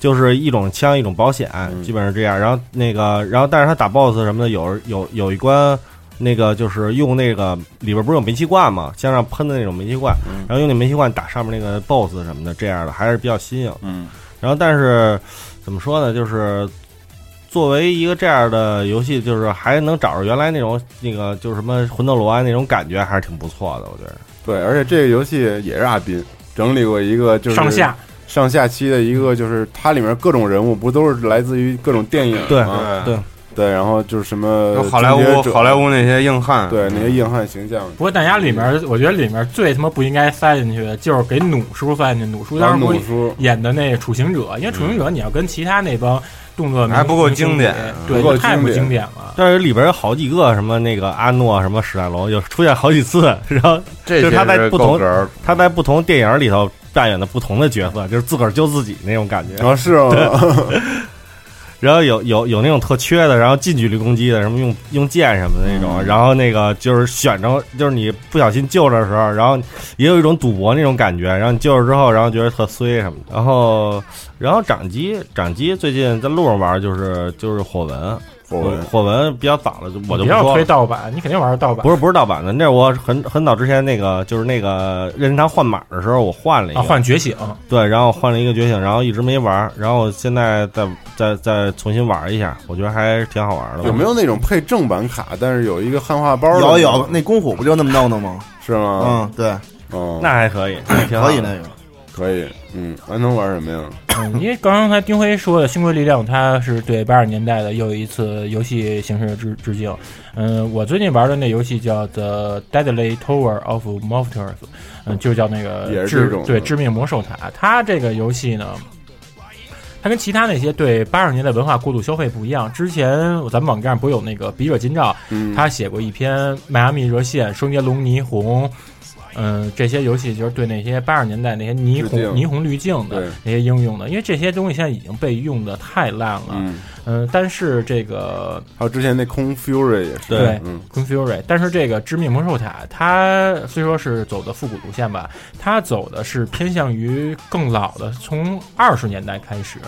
就是一种枪一种保险，嗯基本上这样。然后那个，然后但是他打 BOSS 什么的，有有有一关那个就是用那个里边不是有煤气罐嘛，向上喷的那种煤气罐，嗯然后用那煤气罐打上面那个 BOSS 什么的，这样的还是比较新颖。嗯然后但是怎么说呢，就是作为一个这样的游戏，就是还能找着原来那种那个就是什么魂斗罗啊那种感觉，还是挺不错的，我觉得。对，而且这个游戏也是阿斌整理过一个，就是上下上下期的一个，就是它里面各种人物不都是来自于各种电影对吗？对对，然后就是什么好莱坞好莱坞那些硬汉，对那些硬汉形象，不过大家里面，我觉得里面最他妈不应该塞进去的就是给弩叔塞进去。弩叔当时努叔演的那个处刑者，因为处刑者你要跟其他那帮动作还不够经典对不够对，太不经典了。但是里边有好几个什么那个阿诺什么史泰龙，有出现好几次，然后这就是他在不同他在不同电影里头扮演的不同的角色，就是自个儿救自己那种感觉。然后是吗？*laughs* 然后有有有那种特缺的，然后近距离攻击的，什么用用剑什么的那种，嗯然后那个就是选着，就是你不小心救着的时候，然后也有一种赌博那种感觉，然后你救了之后，然后觉得特衰什么的，然后然后掌机掌机最近在路上玩就是就是火纹，火纹火文比较早了，就我就不要推了。盗版，你肯定玩盗版不是不是盗版的，那是我很很早之前那个就是那个任天堂换码的时候，我换了一个，啊，换觉醒。对，然后换了一个觉醒，然后一直没玩儿，然后我现在再再再重新玩一下，我觉得还挺好玩的。有没有那种配正版卡，但是有一个汉化包的？有有，那公虎不就那么弄的吗？是吗？嗯，对，哦，那还可以，那 *coughs* 挺好可以那个。可以。嗯，还能玩什么呀？嗯，因为刚才丁辉说的《星辉力量》，它是对八十年代的又一次游戏形式的致致敬。嗯，我最近玩的那游戏叫《The Deadly Tower of Monsters》，嗯，就叫那也个对致命魔兽塔。它这个游戏呢，它跟其他那些对八十年代文化过度消费不一样。之前咱们网站不是有那个笔者金照，嗯，他写过一篇《迈阿密热线》《双截龙》《霓虹》，嗯，这些游戏就是对那些八十年代那些霓虹霓虹滤镜的那些应用的，因为这些东西现在已经被用的太烂了。嗯，嗯，但是这个还有之前那空 Fury 也是，对嗯 Queen Fury，但是这个致命魔兽塔，它虽说是走的复古路线吧，它走的是偏向于更老的，从二十年代开始。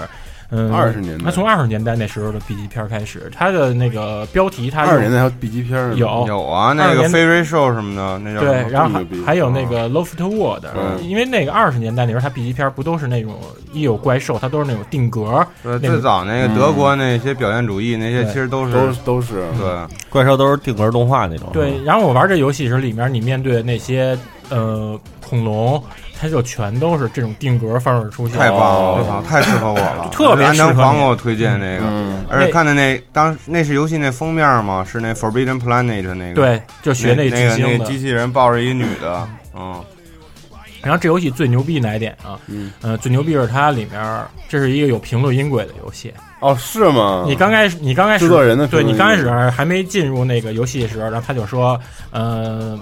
嗯，二十年代。他从二十年代那时候的 B 级片开始，他的那个标题他二十年代代还有 B 级片，有。有啊，那个飞瑞兽什么的，那叫对，然后还有那个 Loft World，、嗯。因为那个二十年代那时候，他 B 级片不都是那种一有怪兽，它都是那种定格，对，最早那个德国那些表现主义那些，其实都是都都是。对，怪兽都是定格动画那种。对。然后我玩这游戏时，里面你面对那些呃恐龙，它就全都是这种定格方式出现，太棒了，我对操，太适合我了，*laughs* 特别适合你。黄给我推荐那个，嗯，而且看的那当那是游戏那封面嘛，是那 Forbidden Planet 那个，对，就学那那个那个。机器人抱着一女的，嗯，然后这游戏最牛逼哪一点啊？嗯，呃，最牛逼是它里面这是一个有评论音轨的游戏。哦，是吗？你刚开始，你刚开始制作人的评论对你刚开始还没进入那个游戏的时候，然后他就说，呃，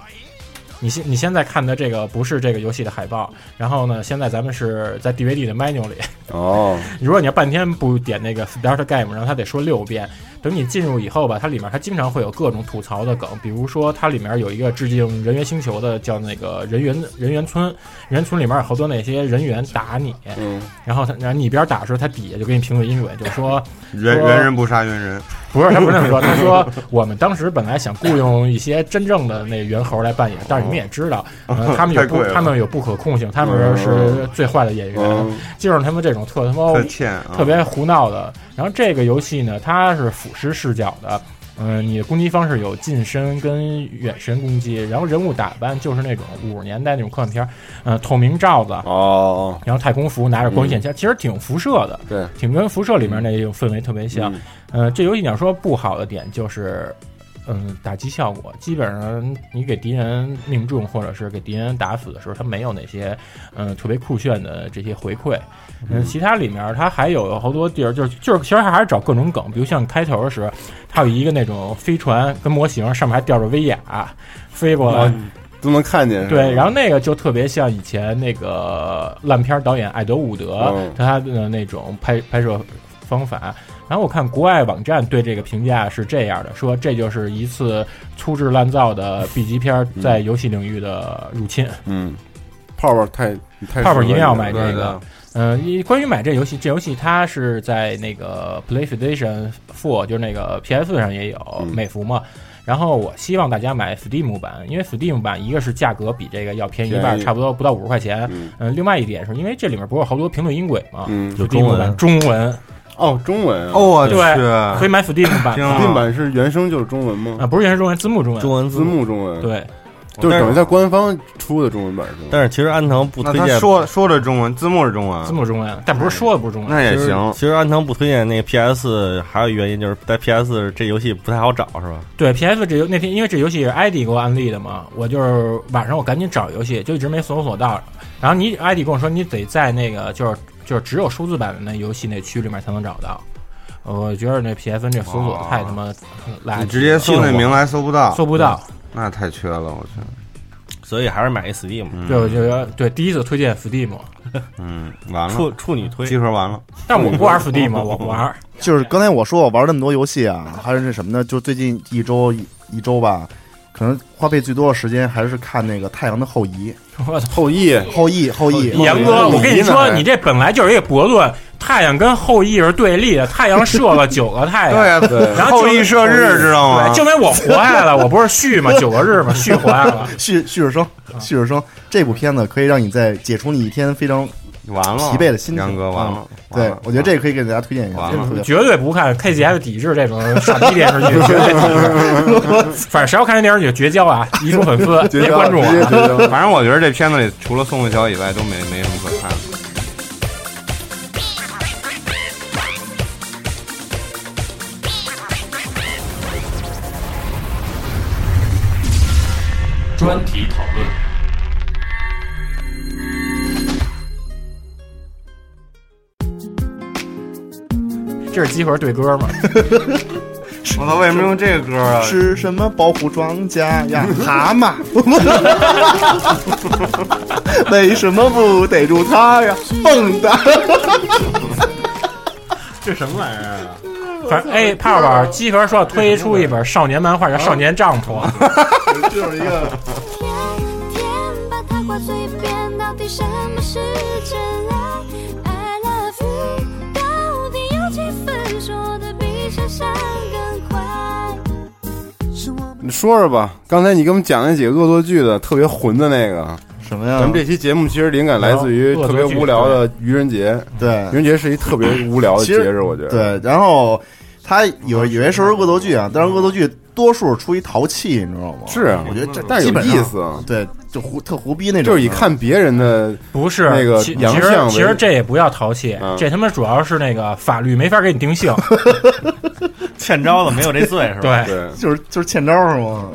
你现你现在看的这个不是这个游戏的海报，然后呢，现在咱们是在 DVD 的 menu 里，哦，*laughs* 如果你要半天不点那个 Start Game，然后他得说六遍。等你进入以后吧，它里面它经常会有各种吐槽的梗，比如说它里面有一个致敬人猿星球的，叫那个人猿人猿村，人猿村里面有好多那些人猿打你，嗯，然后他然后你一边打的时候，他底下就给你评论音轨，就说说人人人不杀猿人，不是，他不是这么说。他说我们当时本来想雇佣一些真正的那猿猴来扮演，但是你们也知道，呃、他们有不他们有不可控性，他们是最坏的演员，嗯就是他们这种特他妈特欠啊，特别胡闹的。然后这个游戏呢，它是俯视视角的。嗯，你的攻击方式有近身跟远身攻击，然后人物打扮就是那种五十年代那种科幻片儿，呃，透明罩子，哦，然后太空服，拿着光线枪，其实挺辐射的，对，挺跟辐射里面那种氛围特别像。嗯呃，这游戏你要说不好的点就是，嗯，打击效果，基本上你给敌人命中或者是给敌人打死的时候，它没有那些嗯特别酷炫的这些回馈。嗯，其他里面它还有好多地儿，就是就是其实还是找各种梗，比如像开头的时候，它有一个那种飞船跟模型上面还吊着威亚飞过来。哦都能看见。对，然后后那个就特别像以前那个烂片导演艾德伍德嗯他的那种拍拍摄方法。然后我看国外网站对这个评价是这样的，说这就是一次粗制滥造的 B 级片在游戏领域的入侵。嗯，泡泡太太泡泡一定要买这这个。嗯，一关于买这游戏，这游戏它是在那个 PlayStation Four，就是那个 PS 上也有嗯美服嘛。然后我希望大家买 Steam 版，因为 Steam 版一个是价格比这个要便宜一半，差不多不到五十块钱。嗯嗯，另外一点是因为这里面不是有好多评论音轨嘛，嗯，有中文版中文，哦，中文啊，哦，我去，对可以买 Steam 版，*laughs* Steam 版是原声就是中文吗？啊，不是原声中文，字幕中文。中文字幕中文，，对，就是等于在官方出的中文版是吗？但是其实安藤不推荐，说说的中文，字幕是中文字，幕中文，但不是说的不是中文。那也行。其实安藤不推荐那个 PS，还有一原因就是在 PS 这游戏不太好找，是吧？对 PS 这游那天，因为这游戏是 ID 给我安利的嘛，我就是晚上我赶紧找游戏，就一直没搜索到。然后你 ID 跟我说，你得在那个就是就是只有数字版的那游戏那区里面才能找到。我觉得那 PSN 这搜索太他妈垃圾，你直接搜那名来搜不到，搜不到。那太缺了，我去。所以还是买一 Steam，嗯对，我觉得对第一次推荐 Steam，嗯，完了，处处女推。集合完了，*laughs* 但我不玩 Steam，我不玩。就是刚才我说我玩那么多游戏啊，还是那什么呢？就最近一周一一周吧，可能花费最多的时间还是看那个《太阳的后裔！*laughs* 后羿》，后羿，后羿，严哥，我跟你说，你这本来就是一个悖论，太阳跟后羿是对立的，太阳射了九个太阳，对呀，对。*laughs* 然后就后羿射日知道吗，？就因为我活下来了，我不是续嘛，*laughs* 九个日嘛，续活下来了。续续日升，旭日生这部片子可以让你在解除你一天非常完了，疲惫的心情杨哥完了啊。对，我觉得这个可以给大家推荐一下。绝对不看 KGF 抵制这种傻逼电视剧，绝对抵制。*laughs* 反正谁要看这电视剧，绝交啊！遗书粉丝，别关注我。绝交。反正我觉得这片子里除了宋慧乔以外都没没什么可看的。专题讨论。这是集合对歌吗？*laughs* 我操，为什么用这个歌啊？是什么保护庄稼呀？*laughs* 蛤蟆，*laughs* 为什么不逮住它呀？蹦跶，这什么玩意儿啊？反正哎，泡泡集合说要推出一本少年漫画叫《少年丈夫》，就是一个天天把它挂嘴边，到底什么是真爱你说说吧，刚才你给我们讲那几个恶作剧的特别混的那个，什么呀？咱们这期节目其实灵感来自于特别无聊的愚人节。对愚人节是一特别无聊的节日，我觉得。对，然后他有有些时候恶作剧啊，但是恶作剧多数出于淘气，你知道吗？是啊我觉得这但是有意思啊对，就胡特胡逼那种，就是以看别人的不是那个其其实洋相为其实这也不叫淘气，嗯这他妈主要是那个法律没法给你定性。*laughs* 欠招的没有这罪 *laughs* 是吧？对，对。就是就是欠招是吗？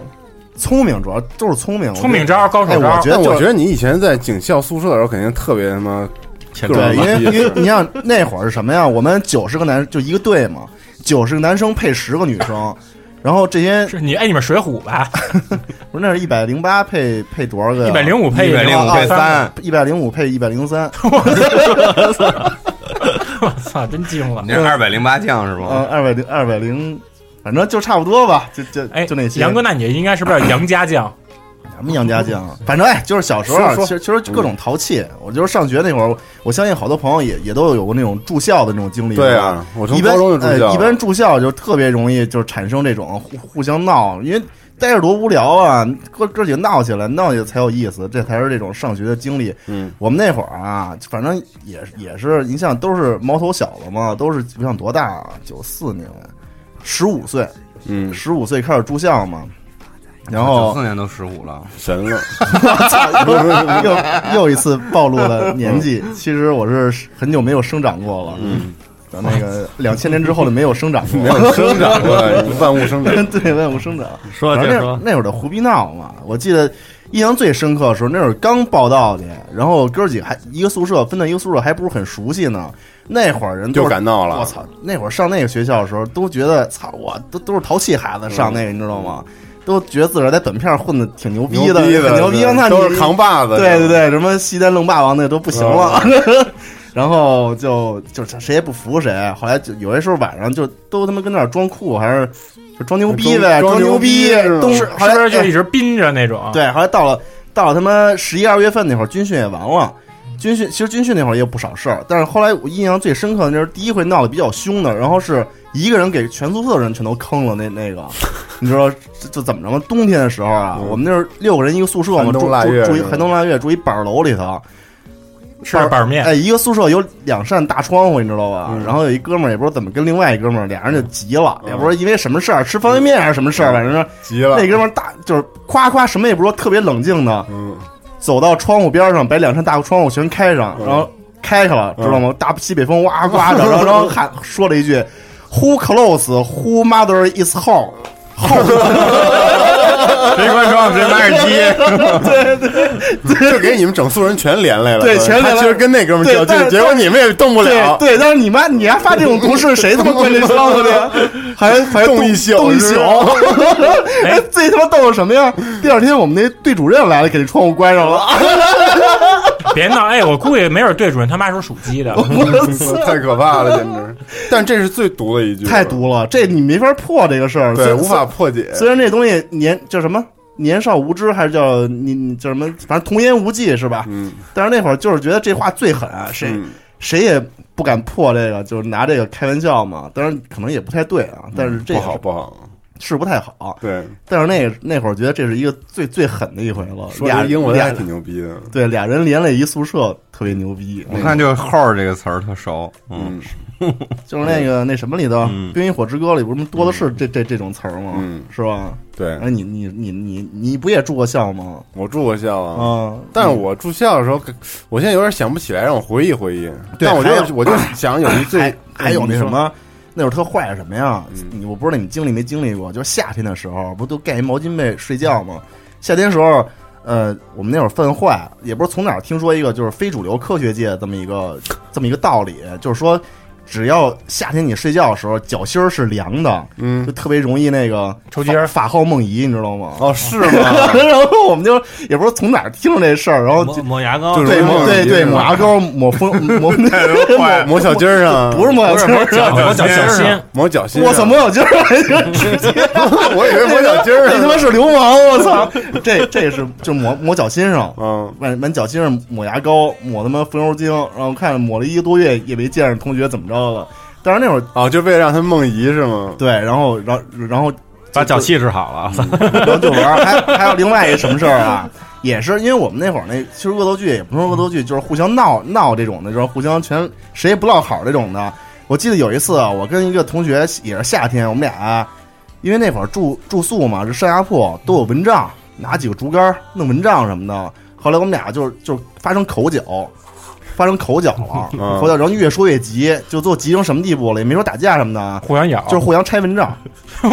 聪明主要都是聪明，聪明招高哎，手招我。觉得但我觉得你以前在警校宿舍的时候，肯定特别他妈欠各种对，因为因为你像那会儿是什么呀？我们九十个男就一个队嘛，九十个男生配十个女生，*laughs* 然后这些是你哎，你们水浒吧？*laughs* 不是那是一百零八配配多少个呀？一百零五配105配三，一百零五配一百零三，*laughs* 我操，真惊了你！是二百零八将是吗？嗯，二百零二百零，反正就差不多吧，就就哎，就那些。杨哥，那你应该是不是叫杨家将？什么杨家将？*laughs* 反正哎，就是小时候其实其实各种淘气。我就是上学那会儿，我相信好多朋友也也都有过那种住校的那种经历。对啊，我从一般高中就住校呃，一般住校就特别容易就是产生这种互互相闹，因为待着多无聊啊，哥哥几个闹起来，闹起来才有意思，这才是这种上学的经历。嗯，我们那会儿啊，反正也也是，你像都是毛头小子嘛，都是不像多大啊，九四年，十五岁，嗯，十五岁开始住校嘛，然九后四年都十五了，神了，*laughs* 又又又一次暴露了年纪。其实我是很久没有生长过了，嗯，等那个两千年之后的没有生长过，*laughs* 没有生长过，*laughs* 万物生长。对万物生长。说反正接着说，那会儿的胡逼闹嘛，我记得印象最深刻的时候，那会儿刚报道去，然后哥儿几个还一个宿舍分到一个宿舍，还不是很熟悉呢。那会儿人都就是敢闹了我操！那会儿上那个学校的时候，都觉得操，我都都是淘气孩子上那个，你知道吗？都觉得自个儿在本片混的挺牛逼的，逼很牛逼。那你都是扛把子。对对对，什么西单愣霸王那都不行了。*laughs* 然后就就谁也不服谁，后来就有些时候晚上就都他妈跟那儿装酷，还是就装牛逼呗，装装牛牛逼东是后来是不是就哎一直 *laughs* 憋着那种？，对，后来到了到了他妈十一二月份那会儿，军训也完了，军训其实军训那会儿也有不少事儿，但是后来我印象最深刻的就是第一回闹得比较凶的，然后是一个人给全宿舍的人全都坑了，那那个，*laughs* 你知道这这怎么着吗？冬天的时候啊，我们那是六个人一个宿舍嘛，住住住一寒冬腊月，住一板楼里头，吃着板面，哎，一个宿舍有两扇大窗户，你知道吧？嗯然后有一哥们儿也不知道怎么跟另外一哥们儿俩人就急了，也不知道因为什么事儿，吃方便面还是什么事儿，反正是急了，那哥们儿大就是夸夸什么也不说，特别冷静的嗯，走到窗户边上，把两扇大窗户全开上，然后开开了，知道吗？大西北风哇刮着，*laughs* 然后然后喊说了一句：“Who close? Who mother is home？” *laughs* *laughs* 谁关窗谁拿耳机，对对 *laughs* 就给你们整宿人全连累了，对全连累了他其实跟那哥们较劲结果你们也动不了，对对，但是你妈你还发这种毒誓，谁他妈关这窗户的？*laughs* 还还动一宿动一宿是吧。哎，最他妈逗的什么呀？第二天我们那队主任来了，给这窗户关上了。别闹！哎，我估计没准对主任他妈是属鸡的，*laughs* *laughs* 太可怕了，简直！但这是最毒的一句，太毒了，这你没法破这个事儿，对，无法破解。虽然这东西年叫什么年少无知，还是叫你你叫什么，反正童言无忌是吧？嗯，但是那会儿就是觉得这话最狠，啊，谁、嗯谁也不敢破这个，就是拿这个开玩笑嘛。当然可能也不太对啊，但是这不好不好，是不太好。对，但是那那会儿觉得这是一个最最狠的一回了，说这英文俩还挺牛逼的，对俩人连累一宿舍，特别牛逼。我看就“后儿”这个词儿特熟，嗯，就是那个 *laughs* 那什么里头，嗯《冰与火之歌》里不是多的是这这这种词儿吗？嗯是吧？对哎，你你你你你不也住过校吗？我住过校啊，啊，但是我住校的时候，我现在有点想不起来，让我回忆回忆。对但我就我就想有一最还还有那什，么，那会儿特坏是什么呀？嗯你我不知道你们经历没经历过，就是夏天的时候，不都盖一毛巾被睡觉吗？夏天时候，呃，我们那会儿犯坏，也不知道从哪儿听说一个就是非主流科学界这么一个这么一个道理，就是说。只要夏天你睡觉的时候脚心儿是凉的，嗯。就，特别容易那个抽筋儿。法法号梦遗，你知道吗？哦，是吗？*laughs* 然后我们就也不知道从哪儿听着这事儿，然后抹就抹牙膏，对对对抹牙膏、抹风、*laughs* *laughs* 抹抹抹小筋儿上，不是抹脚筋儿，抹脚小心，抹脚心上。我操，抹脚筋儿还行，直接。我以为抹脚筋儿你他妈。是流氓！我操，这这是就抹抹脚心上，嗯，往往脚心上抹牙膏，抹他妈风油精，然后看抹了一个多月也没见着同学怎么着了。但是那会儿哦，就为了让他梦遗是吗？对，然后然后然后把脚气治好了。*laughs* 然后就玩，还还有另外一个什么事儿啊？也是因为我们那会儿那其实恶作剧也不是恶作剧，就是互相闹闹这种的，就是互相全谁也不落好这种的。我记得有一次啊，我跟一个同学也是夏天，我们俩因为那会儿住住宿嘛，是上下铺都有蚊帐，拿几个竹竿弄蚊帐什么的。后来我们俩就就发生口角，发生口角了，嗯口角，然后越说越急，就最后急成什么地步了？也没说打架什么的，互相咬，就是互相拆蚊帐。*laughs* *laughs*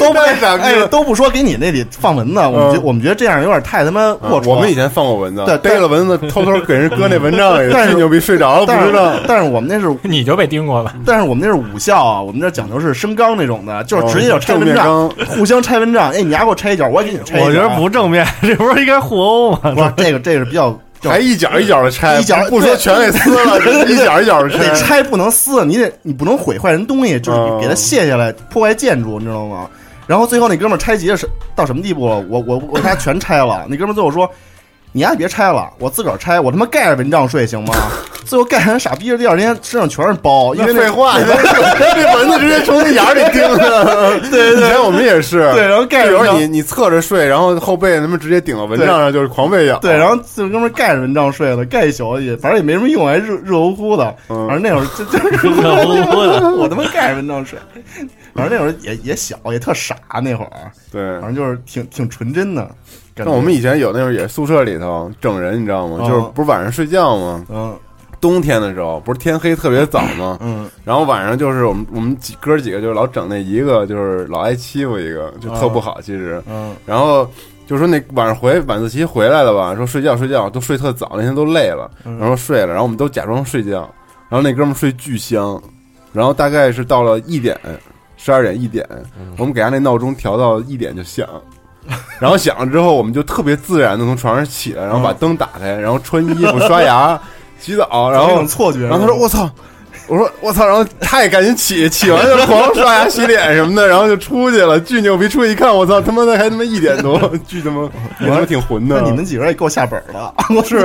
都太傻逼哎，了。都不说给你那里放蚊子，我们觉我们觉得这样有点太他妈龌龊。我们以前放过蚊子，对逮了蚊子，偷偷给人搁那蚊帐里，但是你牛逼睡着了不但是知道。但是我们那是，*laughs* 你就被盯过了。但是我们那是武校啊，我们那讲究是升纲那种的，就是直接就拆蚊帐，哦互相拆蚊帐。哎，你丫给我拆一脚，我也给你拆一角。我觉得不正面，这不是应该互殴吗？不是这个，这个是比较就还一角一角的拆，一角不说全给撕了，就一角一角的得拆。拆不能撕，你得你不能毁坏人东西，就是哦给它卸下来，破坏建筑，你知道吗？然后最后那哥们儿拆急是到什么地步了？我我我给他全拆了。那哥们儿最后说：“你丫别拆了，我自个儿拆，我他妈盖着蚊帐睡行吗？” *laughs* 最后盖成傻逼的，第二天身上全是包，因为那废话，这蚊子直接从那眼里叮的。*laughs* 对对，以前我们也是。对，然后盖比如着你你侧着睡，然后后背他妈直接顶到蚊帐上，就是狂被咬。对，然后这哥们儿盖着蚊帐睡了，盖一宿也反正也没什么用，还热热乎乎的。嗯反正那会儿就 *laughs* 就热乎乎的，我他妈盖着蚊帐睡，反正那会儿也也小，也特傻，那会儿对反正就是挺挺纯真的。那我们以前有那时候也宿舍里头整人，你知道吗？嗯就是不是晚上睡觉吗？嗯冬天的时候不是天黑特别早吗？嗯然后晚上就是我们我们几哥几个就老整那一个，就是老挨欺负一个，就特不好。其实，嗯然后就说那晚上回晚自习回来了吧，说睡觉睡觉都睡特早，那天都累了，嗯然后睡了，然后我们都假装睡觉，然后那哥们儿睡巨香，然后大概是到了一点，十二点一点，我们给他那闹钟调到一点就响。*laughs* 然后响了之后，我们就特别自然的从床上起来，然后把灯打开，然后穿衣服、刷牙、*laughs* 洗澡，然后种错觉，然后他说：“我操，我说 *laughs* 我操，然后他也赶紧起，起完就狂刷牙洗脸什么的，然后就出去了，巨牛逼！出去一看，我操，他妈的还他妈一点多，巨他妈我还挺混的。那你们几个人也够下本的，是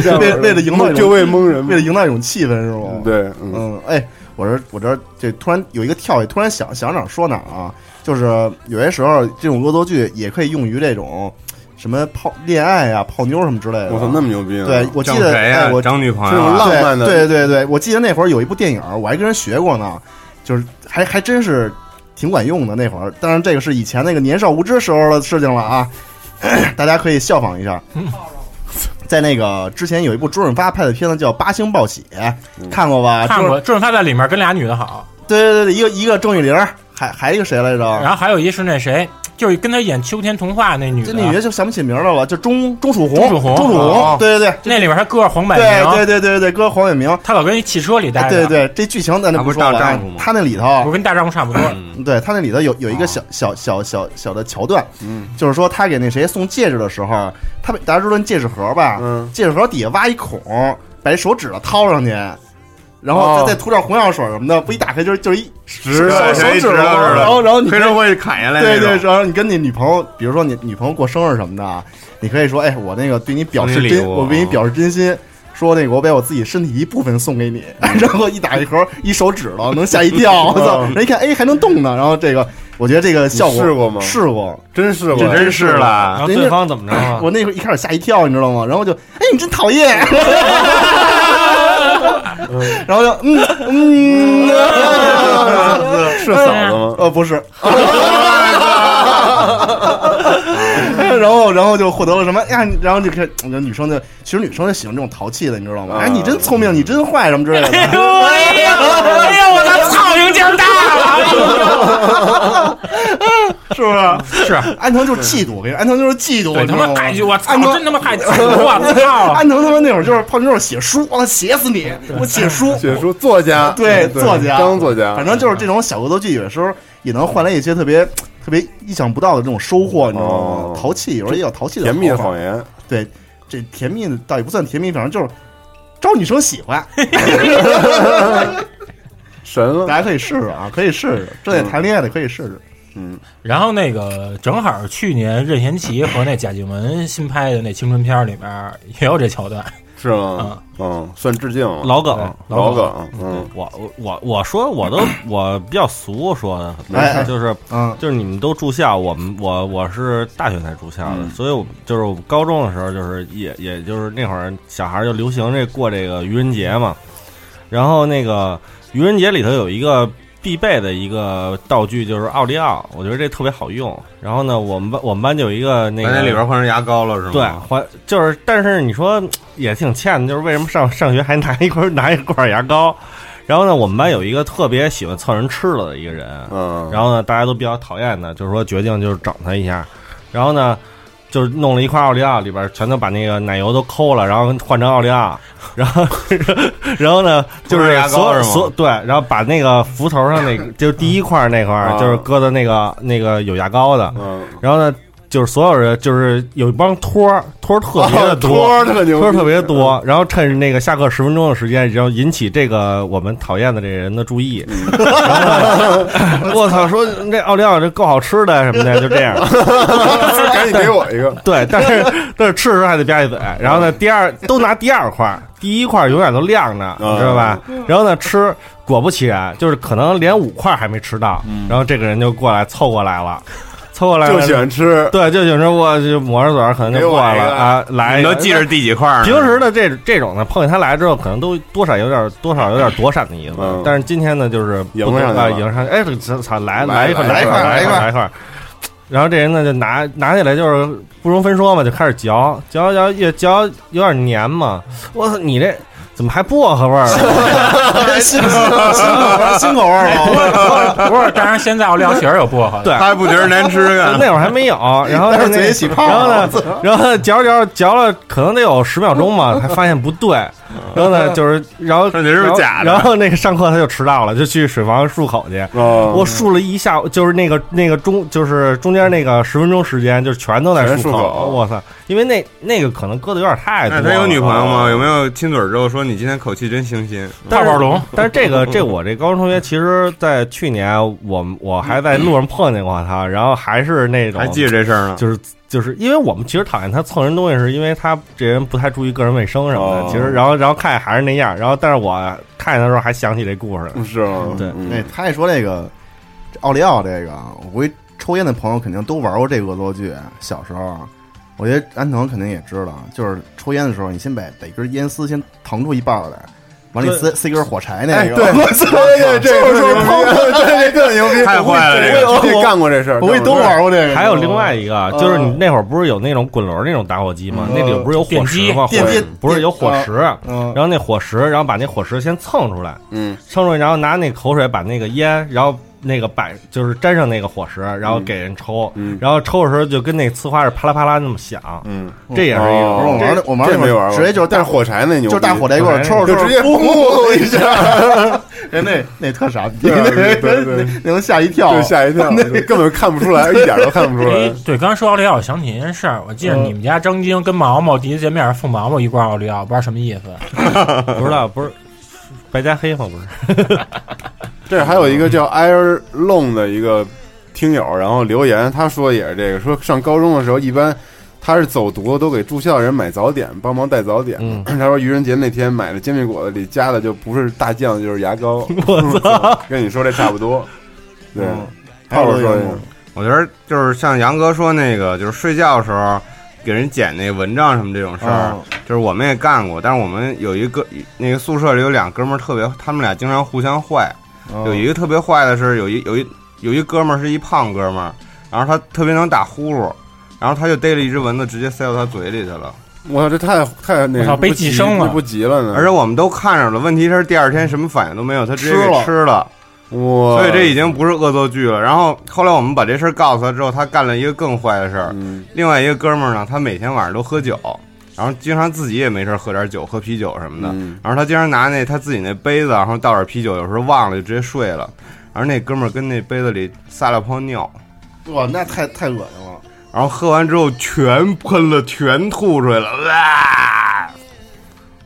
是为为了营造就为蒙人为了营造一种气氛是吗？对，嗯。嗯，哎，我这我这这突然有一个跳跃，突然想想哪儿说哪儿啊，就是有些时候这种恶作剧也可以用于这种。什么泡恋爱啊、泡妞什么之类的，我操，那么牛逼啊！对，我记得谁呀哎我整女朋友这种浪漫的对对对对，我记得那会儿有一部电影，我还跟人学过呢，就是还还真是挺管用的那会儿。当然，这个是以前那个年少无知时候的事情了啊，*clears throat* 大家可以效仿一下。在那个之前有一部周润发拍的片子叫《八星报喜》，看过吧？看过，周。周润发在里面跟俩女的好，对对对，一个一个郑玉玲，还还一个谁来着？然后还有一是那谁，就是跟他演《秋天童话》那女的，这那女的就想不起名来了吧？就钟钟楚红，钟楚红钟楚哦。红，对对对，那里边还搁着黄百对鸣，对对对对，搁黄百鸣，他老跟一汽车里待着，对对，这剧情咱就不是说了啊大丈夫吗？他那里头。我跟大丈夫差不多。对他那里头有有一个小小小小小的桥段，嗯，就是说他给那谁送戒指的时候，他大家知道那戒指盒吧？嗯，戒指盒底下挖一孔，把这手指头掏上去，然后哦再再涂点红药水什么的，不一打开就是就是一直手指头，然后然后你黑社会砍下来对对，然后你跟你女朋友，比如说你女朋友过生日什么的啊，你可以说，哎，我那个对你表示真，我为你表示真心。说那个，我把我自己身体一部分送给你，嗯 *laughs* 然后一打一盒，一手指头能吓一跳，*laughs* 我操！人一看，哎，还能动呢。然后这个，我觉得这个效果你试过吗试过，真是我这真是然了。人家后对方怎么着啊？我那会儿一开始吓一跳，你知道吗？然后就，哎，你真讨厌。*laughs* 然后就，嗯 *laughs* 嗯，是嫂子吗？呃，不是。*laughs* 然后，然后就获得了什么呀？然后就看，女生就其实女生就喜欢这种淘气的，你知道吗？哎，你真聪明，你真坏，什么之类的。哎呦哎呀，哎呀，我的操性劲儿大了，*laughs* 是不是？是安藤就是嫉妒，我跟你说，安藤就是嫉妒，对你知道吗？他妈太我操真他妈太嫉妒我操。安藤他妈那会儿就是泡妞儿写书，我操，写死你！我写书，写书作家，对作家，当作家，反正就是这种小恶作剧，有的时候也能换来一些特别特别意想不到的这种收获，你知道吗？哦？淘气，有时候也有淘气的甜蜜的谎言，对，这甜蜜的倒也不算甜蜜，反正就是招女生喜欢。*laughs* 神了，大家可以试试啊，可以试试，正在谈恋爱的可以试试。嗯，然后那个正好去年任贤齐和那贾静雯新拍的那青春片里面也有这桥段，是吗？嗯，算致敬了，老梗，老梗，嗯，我我我我说我都 *coughs* 我比较俗说的，就是嗯，就是你们都住校，我们我我是大学才住校的，嗯。所以我就是我高中的时候，就是也也就是那会儿小孩儿就流行这过这个愚人节嘛，然后那个愚人节里头有一个必备的一个道具就是奥利奥，我觉得这特别好用。然后呢，我们班我们班就有一个那个里边换成牙膏了是吗？对，换就是，但是你说也挺欠的，就是为什么上上学还拿一块拿一罐牙膏？然后呢，我们班有一个特别喜欢蹭人吃了的一个人，嗯，然后呢，大家都比较讨厌的，就是说决定就是整他一下，然后呢。就是弄了一块奥利奥，里边全都把那个奶油都抠了，然后换成奥利奥，*laughs* 然后 *laughs* 然后呢，就是所有所对，然后把那个浮头上那个，就是第一块那块就是搁的那个那个有牙膏的，嗯，然后呢，就是所有人就是有一帮托儿，托儿特别的多，托儿特牛托儿特别多，然后趁那个下课十分钟的时间，然后引起这个我们讨厌的这个人的注意。然后呢我操，说这奥利奥这够好吃的什么的，就这样。赶紧给我一个，*laughs* 对，但是但是吃的时候还得吧唧嘴。然后呢，第二都拿第二块，第一块永远都晾着，你知道吧？然后呢，吃果不其然，就是可能连五块还没吃到，然后这个人就过来凑过来了。凑过来就喜欢吃，对，就喜欢吃，我就抹着嘴儿，可能就过来了啊，来你都记着第几块呢？平时的这这种呢，碰见他来之后，可能都多少有点多少有点躲闪的意思。嗯但是今天呢，就是迎上啊，迎上去，哎，这操，来来一块，来一块，来一块来一块。然后这人呢，就拿拿起来，就是不容分说嘛，就开始嚼，嚼嚼越嚼有点黏嘛。我操，你这怎么还薄荷味儿了？新 *laughs* 新口味新口味儿了，不是，当然现在奥利奥确实有薄荷，对，他还不觉得难吃呢。那会儿还没有，然后嘴 *laughs* 起泡然后呢，然后嚼嚼嚼了，可能得有十秒钟吧，才发现不对。*laughs* 然后呢，*laughs* 就是然后这是不是然后假的然后那个上课他就迟到了，就去水房漱口去。哦我漱了一下午，就是那个那个中，就是中间那个十分钟时间，就是全都在漱口我操！因为那那个可能搁的有点太多了。那他有女朋友吗？有没有亲嘴之后说你今天口气真清新？但是泡泡龙但是这个这我这高中同学，其实，在去年我我还在路上碰见过他，然后还是那种还记着这事儿呢。就是就是因为我们其实讨厌他蹭人东西，是因为他这人不太注意个人卫生什么的。哦其实，然后然后看见还是那样，然后但是我看见的时候还想起这故事了。是吗？对嗯哎，他一说这个奥利奥这个，我估计抽烟的朋友肯定都玩过这个恶作剧。小时候，我觉得安藤肯定也知道，就是抽烟的时候，你先把把一根烟丝先腾出一半来，往里塞塞根火柴那个。哎对 *laughs* 我操 *laughs* 对对这个就是说特牛逼 *laughs* 对特牛逼太坏了这个我也干过这事儿，我估计都玩过这个。还有另外一个，就是你那会儿不是有那种滚轮那种打火机吗？嗯那里不是有火石吗？火不是有火石，嗯，然后那火石，然后把那火石先蹭出来，嗯，蹭出来，然后拿那口水把那个烟，然后那个摆就是沾上那个火石，然后给人抽，嗯然后抽的时候就跟那呲花是啪啦啪啦那么响，嗯，这也是一种。不是我玩的，我玩没玩过，直接就是带火柴那牛，就是大火柴棍儿，抽就直接嘣一下，人 *laughs* 那那特傻逼，对对对对那能吓一跳，就吓一跳，根本看不出来，一点都看不出哎来。，对，刚才说奥利奥，我想起一件事儿。我记得嗯你们家张晶跟毛毛第一次见面送毛毛一罐奥利奥，不知道什么意思。*laughs* 不知道不是白加黑吗？不是，这还有一个叫 Air Long 的一个听友，然后留言，他说也是这个，说上高中的时候，一般他是走读都给住校人买早点，帮忙带早点。嗯 *clears throat* 他说愚人节那天买的煎饼果子里加的就不是大酱就是牙膏，我操！*laughs* 跟你说这差不多。对，嗯泡泡说我觉得就是像杨哥说那个，就是睡觉的时候给人捡那蚊帐什么这种事儿，嗯就是我们也干过。但是我们有一个那个宿舍里有两哥们儿特别，他们俩经常互相坏。嗯有一个特别坏的是，有一有一有一哥们儿是一胖哥们儿，然后他特别能打呼噜，然后他就逮了一只蚊子，直接塞到他嘴里去了。我操，这太太那被不急寄生了不急了呢。而且我们都看着了，问题是第二天什么反应都没有，他直接给吃了吃了。哇，所以这已经不是恶作剧了。然后后来我们把这事儿告诉他之后，他干了一个更坏的事儿。嗯另外一个哥们儿呢，他每天晚上都喝酒，然后经常自己也没事儿喝点酒，喝啤酒什么的。嗯然后他经常拿那他自己那杯子，然后倒点啤酒，有时候忘了就直接睡了。然后那哥们儿跟那杯子里撒了泡尿，哇，那太太恶心了。然后喝完之后全喷了，全吐出来了，哇！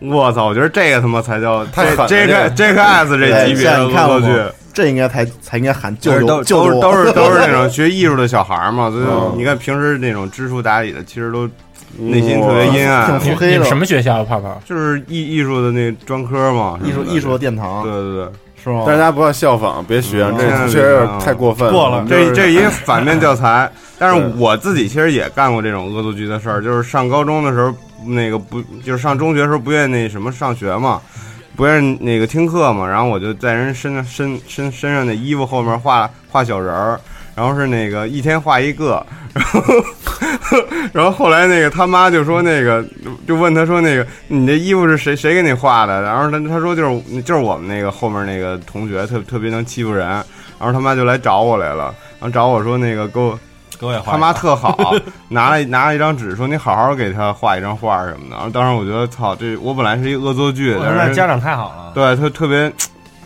我操！我觉得这个他妈才叫太这个 J 这 K 个 J K S 这级别的恶作剧。这应该才才应该喊救就是都救救都是都是都是那种 *laughs* 学艺术的小孩儿嘛，所以嗯你看平时那种知书达理的，其实都内心特别阴暗，挺腹黑的什么学校？泡泡？就是艺艺术的那专科嘛，艺术艺术的殿堂对对对，是吗？但是大家不要效仿，别学，嗯这确实有点太过分过了这这一反面教材。*laughs* 但是我自己其实也干过这种恶作剧的事儿，就是上高中的时候，那个不就是上中学的时候不愿意那什么上学嘛，不愿意那个听课嘛，然后我就在人身上身身身上的衣服后面画画小人儿。然后是那个一天画一个，*laughs* 然后然后后来那个他妈就说那个就问他说那个你这衣服是谁谁给你画的？然后他他说就是就是我们那个后面那个同学特特别能欺负人，然后他妈就来找我来了，然后找我说那个给我给我也画他妈特好，*laughs* 拿了拿了一张纸说你好好给他画一张画什么的。然后当时我觉得操，这我本来是一恶作剧，但是那家长太好了。对他特别，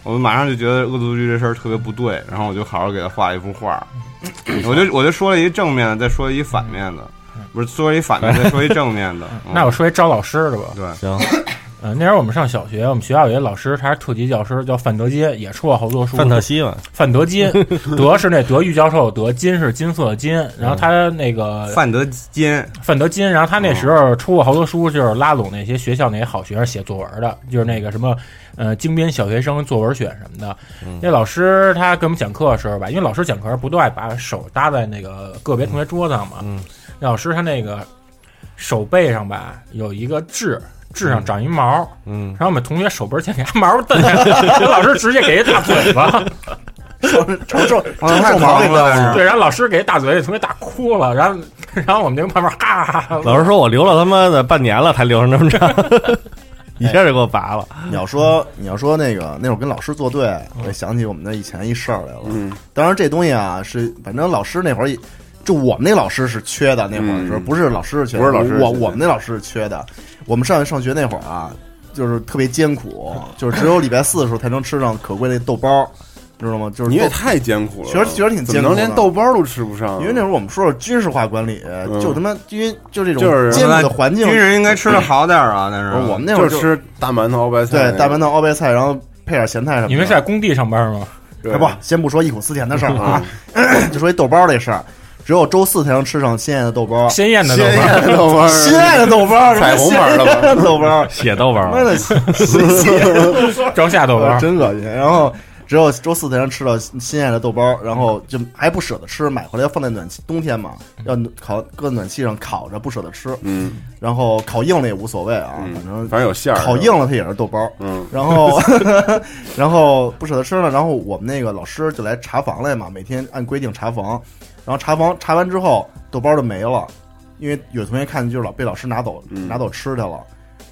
我马上就觉得恶作剧这事儿特别不对，然后我就好好给他画了一幅画，*laughs* 我就我就说了一正面的，再说一反面的，不是说一反面，再说一正面的。嗯。那我说一招老师的吧。对，行，*laughs* 呃，那时候我们上小学，我们学校有一个老师，他是特级教师，叫范德金，也出过好多书。范特西嘛，范德金，*laughs* 德是那德育教授，德金是金色的金。然后他那个范德金，范德金，然后他那时候出过好多书，就是拉拢那些学校那些好学生写作文的，就是那个什么呃精编小学生作文选什么的。那老师他给我们讲课的时候吧，因为老师讲课不都爱把手搭在那个个别同学桌子上嘛，嗯那老师他那个手背上吧有一个痣。痣上长一毛，嗯，然后我们同学手背儿前给他毛蹬下来，*laughs* 老师直接给一大嘴巴，承受承受毛病了了，对，然后老师给一大嘴巴，同学打哭了，然后然后我们那个旁边哈哈哈，老师说我留了他妈的半年了，才留成这么长，*laughs* 一下就给我拔了。你要说你要说那个那会儿跟老师作对，我也想起我们那以前一事儿来了。嗯。当然这东西啊是，反正老师那会儿也，就我们那老师是缺的，那会儿的时候、嗯不是老师是缺的，不是老师我我们那老师是缺的。我们上上学那会儿啊，就是特别艰苦，就是只有礼拜四的时候才能吃上可贵的豆包。知道吗？就 *laughs* 是你也太艰苦了，觉得觉得挺怎么能连豆包都吃不上啊？因为那会儿我们说是军事化管理，就他妈因为就这种就是艰苦的环境，军人应该吃的好点儿啊，*laughs* 那是我们那会儿就吃大馒头、熬白菜，对大馒头、熬白菜，然后配点咸菜什么的。你们是在工地上班吗？哎不，先不说忆苦思甜的事儿啊，*coughs* 就说一豆包这事儿。只有周四才能吃上鲜艳的豆包，鲜艳的豆鲜艳的包，豆包，鲜艳的豆包，彩虹版的豆包，血豆包。妈的，朝下豆包，真恶心。然后只有周四才能吃到鲜艳的豆包，然后就还不舍得吃，买回来要放在暖气，冬天嘛，要烤搁暖气上烤着，不舍得吃。嗯，然后烤硬了也无所谓啊，嗯。反正反正有馅儿，烤硬了它也是豆包。嗯，然后，*laughs* 然后不舍得吃了，然后我们那个老师就来查房来嘛，每天按规定查房，然后查房查完之后，豆包就没了，因为有同学看见就是老被老师拿走、嗯拿走吃去了，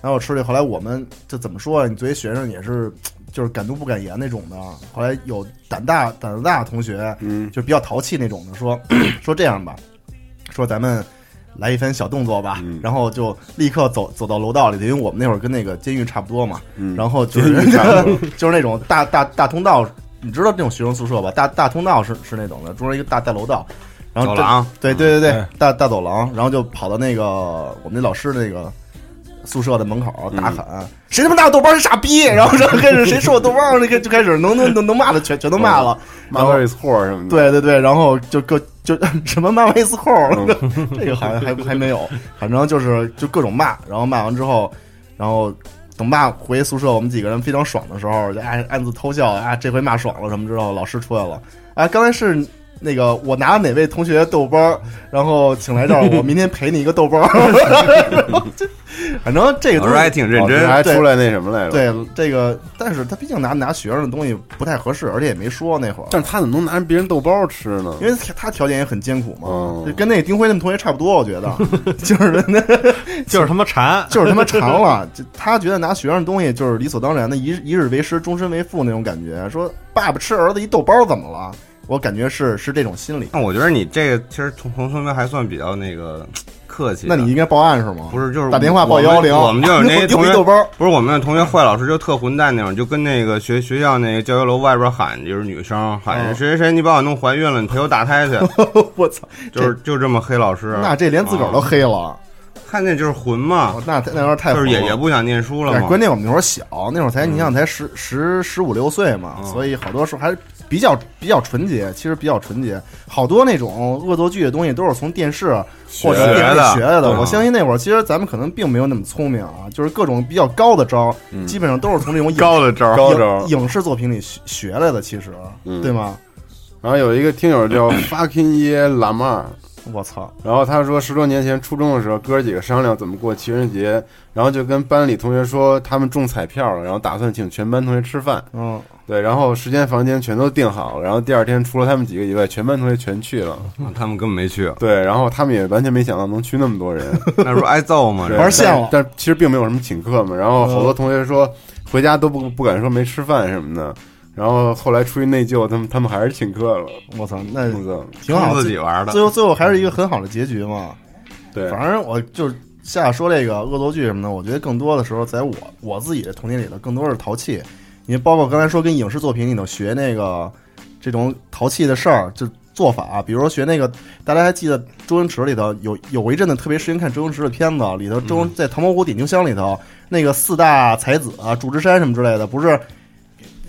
拿走吃去。后来我们就怎么说啊？你作为学生也是就是敢怒不敢言那种的。后来有胆大胆子大的同学，嗯，就比较淘气那种的，说 *clears throat* 说这样吧，说咱们。来一番小动作吧，嗯然后就立刻走走到楼道里头，因为我们那会儿跟那个监狱差不多嘛，嗯然后 *laughs* 就是 *laughs* 就是那种大大大通道，你知道那种学生宿舍吧？大大通道是是那种的，中间一个大大楼道，然后这走廊。对对对对对，大大走廊，然后就跑到那个我们那老师那个宿舍的门口大喊：“谁他妈拿豆包是傻逼！”然后然后开始谁说我豆包，那 *laughs* 个就开始能能能能骂的全全都骂了，然后 mother is whore 什么的，对对对，然后就各就 *laughs* 什么骂威斯扣，嗯。*laughs* 这个好像还还没有，反正就是就各种骂，然后骂完之后，然后等骂回宿舍，我们几个人非常爽的时候，就暗暗自偷笑啊，这回骂爽了什么之后，老师出来了，啊，刚才是。那个，我拿哪位同学豆包，然后请来这儿，我明天赔你一个豆包。反正这个东西老师还挺认真，还出来那什么来了，，对这个，但是他毕竟拿拿学生的东西不太合适，而且也没说那会儿。但是他怎么能拿人别人豆包吃呢？因为他条件也很艰苦嘛，跟那个丁辉他们同学差不多，我觉得，*laughs* 就是那 *laughs* 就是他妈馋，*laughs* 就是他妈馋了，就他觉得拿学生东西就是理所当然的，一日一日为师，终身为父那种感觉。说爸爸吃儿子一豆包怎么了？我感觉是是这种心理。那我觉得你这个其实同同同学还算比较那个客气。那你应该报案是吗？不是就是打电话报我们110我们就有 *laughs* 那些同学豆包，不是我们的同学坏老师就特混蛋那种，就跟那个学学校那个教学楼外边喊，就是女生喊嗯谁谁谁，你把我弄怀孕了，你陪我打胎去，*laughs* 我操，就是就这么黑老师。那这连自个儿都黑了，看见就是混嘛，那那有点太就是混也也不想念书了哎，嘛。关键我们那会儿小，那会儿才你想才十十十五六岁嘛，嗯所以好多时候还是比较比较纯洁，其实比较纯洁。好多那种恶作剧的东西都是从电视或者电视里学来的。嗯。我相信那会儿其实咱们可能并没有那么聪明啊，就是各种比较高的招，嗯。基本上都是从这种影高的招高招影影视作品里学学来的，其实嗯。对吗？然后有一个听友叫 fucking 耶喇嘛，我操，然后他说十多年前初中的时候，哥儿几个商量怎么过情人节，然后就跟班里同学说他们中彩票了，然后打算请全班同学吃饭。嗯，对，然后时间、房间全都订好了，然后第二天除了他们几个以外，全班同学全去了。他们根本没去，对，然后他们也完全没想到能去那么多人，*laughs* 那时候挨揍嘛。玩笑了但但其实并没有什么请客嘛。然后好多同学说回家都不不敢说没吃饭什么的。然后后来出于内疚，他们他们还是请客了。我操，那，挺好，自己玩的最后最后还是一个很好的结局嘛。对，反正我就是下说这个恶作剧什么的，我觉得更多的时候，在我我自己的童年里头，更多是淘气。因为包括刚才说跟影视作品里头学那个这种淘气的事儿，就做法，比如说学那个，大家还记得周星驰里头有有一阵子特别时间看周星驰的片子，里头周、在《唐伯虎点秋香》里头那个四大才子啊，祝枝山什么之类的，不是。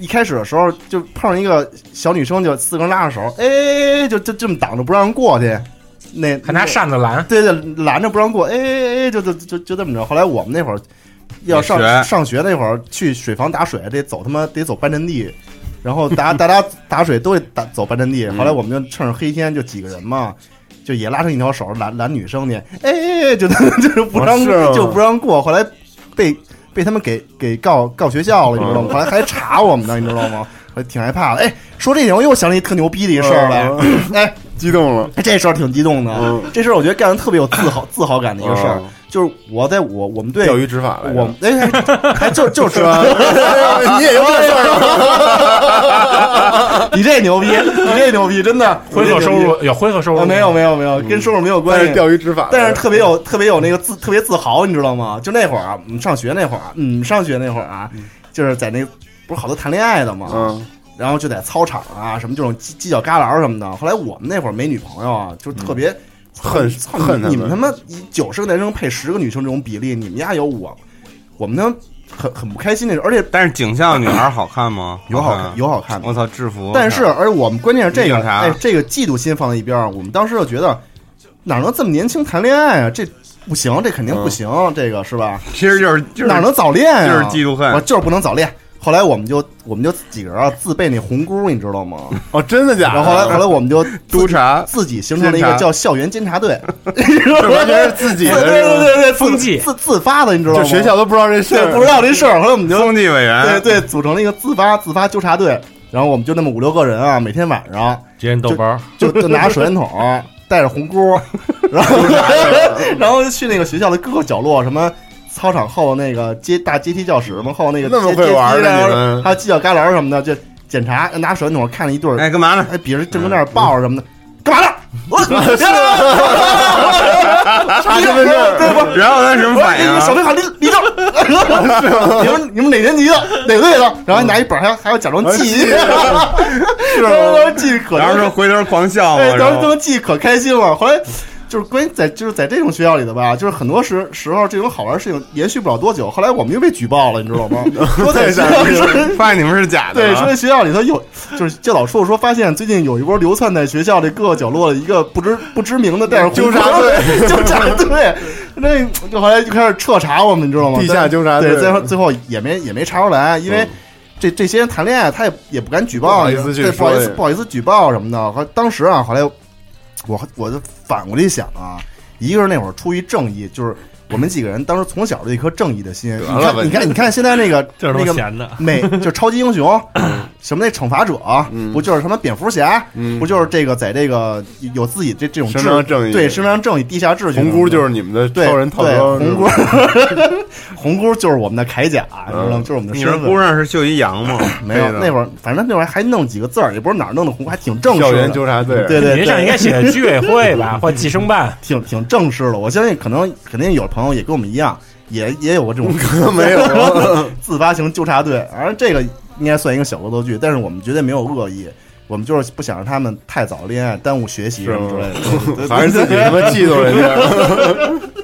一开始的时候就碰上一个小女生，就四个人拉着手，哎，就就这么挡着不让过去，那还拿扇子拦，对对，拦着不让过，哎哎哎，就就就就这么着。后来我们那会儿要上学上学那会儿，去水房打水得走他妈得走半阵地，然后大家大家打水都得打走半阵地。后来我们就趁着黑天就几个人嘛，就也拉成一条手拦拦女生去，哎哎哎，就就是不让就不让过。后来被被他们给给告告学校了，你知道吗？后来还查我们呢，你知道吗？*laughs* 我挺害怕的。哎，说这点我又想起一特牛逼的一事儿来，哎。激动了。这事儿挺激动的，嗯这事儿我觉得干的特别有自豪自豪感的一个事儿，嗯就是我在我我们队钓鱼执法来着。我们哎还还就就 *laughs* 是吧。你也有这事儿，*laughs* 你这牛逼，你这牛逼，真的。灰色收入有灰色收入没有没有没有，跟收入没有关系。钓鱼执法，但是特别有特别有那个自特别自豪，你知道吗？就那会儿啊，我们上学那会儿啊，嗯，上学那会儿啊，就是在那不是好多谈恋爱的嘛，嗯。然后就在操场啊什么这种犄犄角旮旯什么的。后来我们那会儿没女朋友啊，就特别恨操恨你们他妈九十个男生配十个女生这种比例，你们家有我，我们呢很很不开心那种，而且但是警校女孩好看吗？有好看看有好看的，我操，制服。但是，而且我们关键是这个，哎，这个嫉妒心放在一边儿，我们当时就觉得哪能这么年轻谈恋爱啊？这不行，这肯定不行，这个是吧？其实就是就是哪能早恋啊？就是嫉妒恨我就是不能早恋。后来我们就我们就几个人啊自备那红箍，你知道吗？哦，真的假的？然后后来后来我们就督查自己形成了一个叫校园监察队，*laughs* 这完全是自己的对对对对对，风纪自自发的，你知道吗？就学校都不知道这事儿，对不知道这事儿，后来我们就风纪委员，对对组成了一个自发自发纠察队，然后我们就那么五六个人啊，每天晚上。接人豆包，就就拿手电筒，*laughs* 带着红箍，然后 *laughs* 然后去那个学校的各个角落，什么操场后那个阶大阶梯教室什么后那个那么阶会玩呢阶梯然后你们还有犄角旮旯什么的，就检查拿手电筒看了一对儿，哎，干嘛呢？哎，比着正跟那儿抱着什么的，干嘛呢？我查身份证，对不？然后他什么反应啊？手电喊立立正，你们你们哪年级的哪队的？然后还拿一本还还要假装记，是当时记可然后说回头狂笑嘛，然后他们记可开心了。后来就是关于在就是在这种学校里的吧，就是很多时时候这种好玩的事情延续不了多久。后来我们又被举报了，你知道吗？*laughs* 说在学校说 *laughs* 发现你们是假的对，了，说在学校里头有，就是教导处说发现最近有一波流窜在学校里各个角落的一个不知不知名的带着红纠察队 *laughs* 纠察队，那就后来就开始彻查我们，你知道吗？地下纠察队对，最后最后也没也没查出来，因为。这这些人谈恋爱，他也也不敢举报，不好意思不好意思，不好意思举报什么的。后当时啊，后来我我就反过来想啊，一个是那会儿出于正义，就是我们几个人当时从小的一颗正义的心。你看，你看，你看现在那个 *laughs* 这是那个都闲的。美就超级英雄，*laughs* 什么那惩罚者，嗯不就是什么蝙蝠侠，嗯不就是这个在这个有自己这这种伸秩张正义对伸张正义、地下秩序。红姑就是你们的对超人套对装，红姑，*laughs* 红箍就是我们的铠甲，你知道吗？就是我们的你身份。说箍上是绣一羊吗？*coughs* 没有，那会儿反正那会儿还弄几个字儿，也不知道哪儿弄的红，还挺正式的。校园纠察队，对对你这上应该对，写居委会吧，或计生办。挺挺正式的。我相信可能肯定有朋友也跟我们一样，也也有过这种 *laughs* 没有 *laughs* 自发型纠察队，而这个应该算一个小恶作剧，但是我们绝对没有恶意，我们就是不想让他们太早恋爱，耽误学习什么之类的对。对还是自己他妈嫉妒人家，*laughs*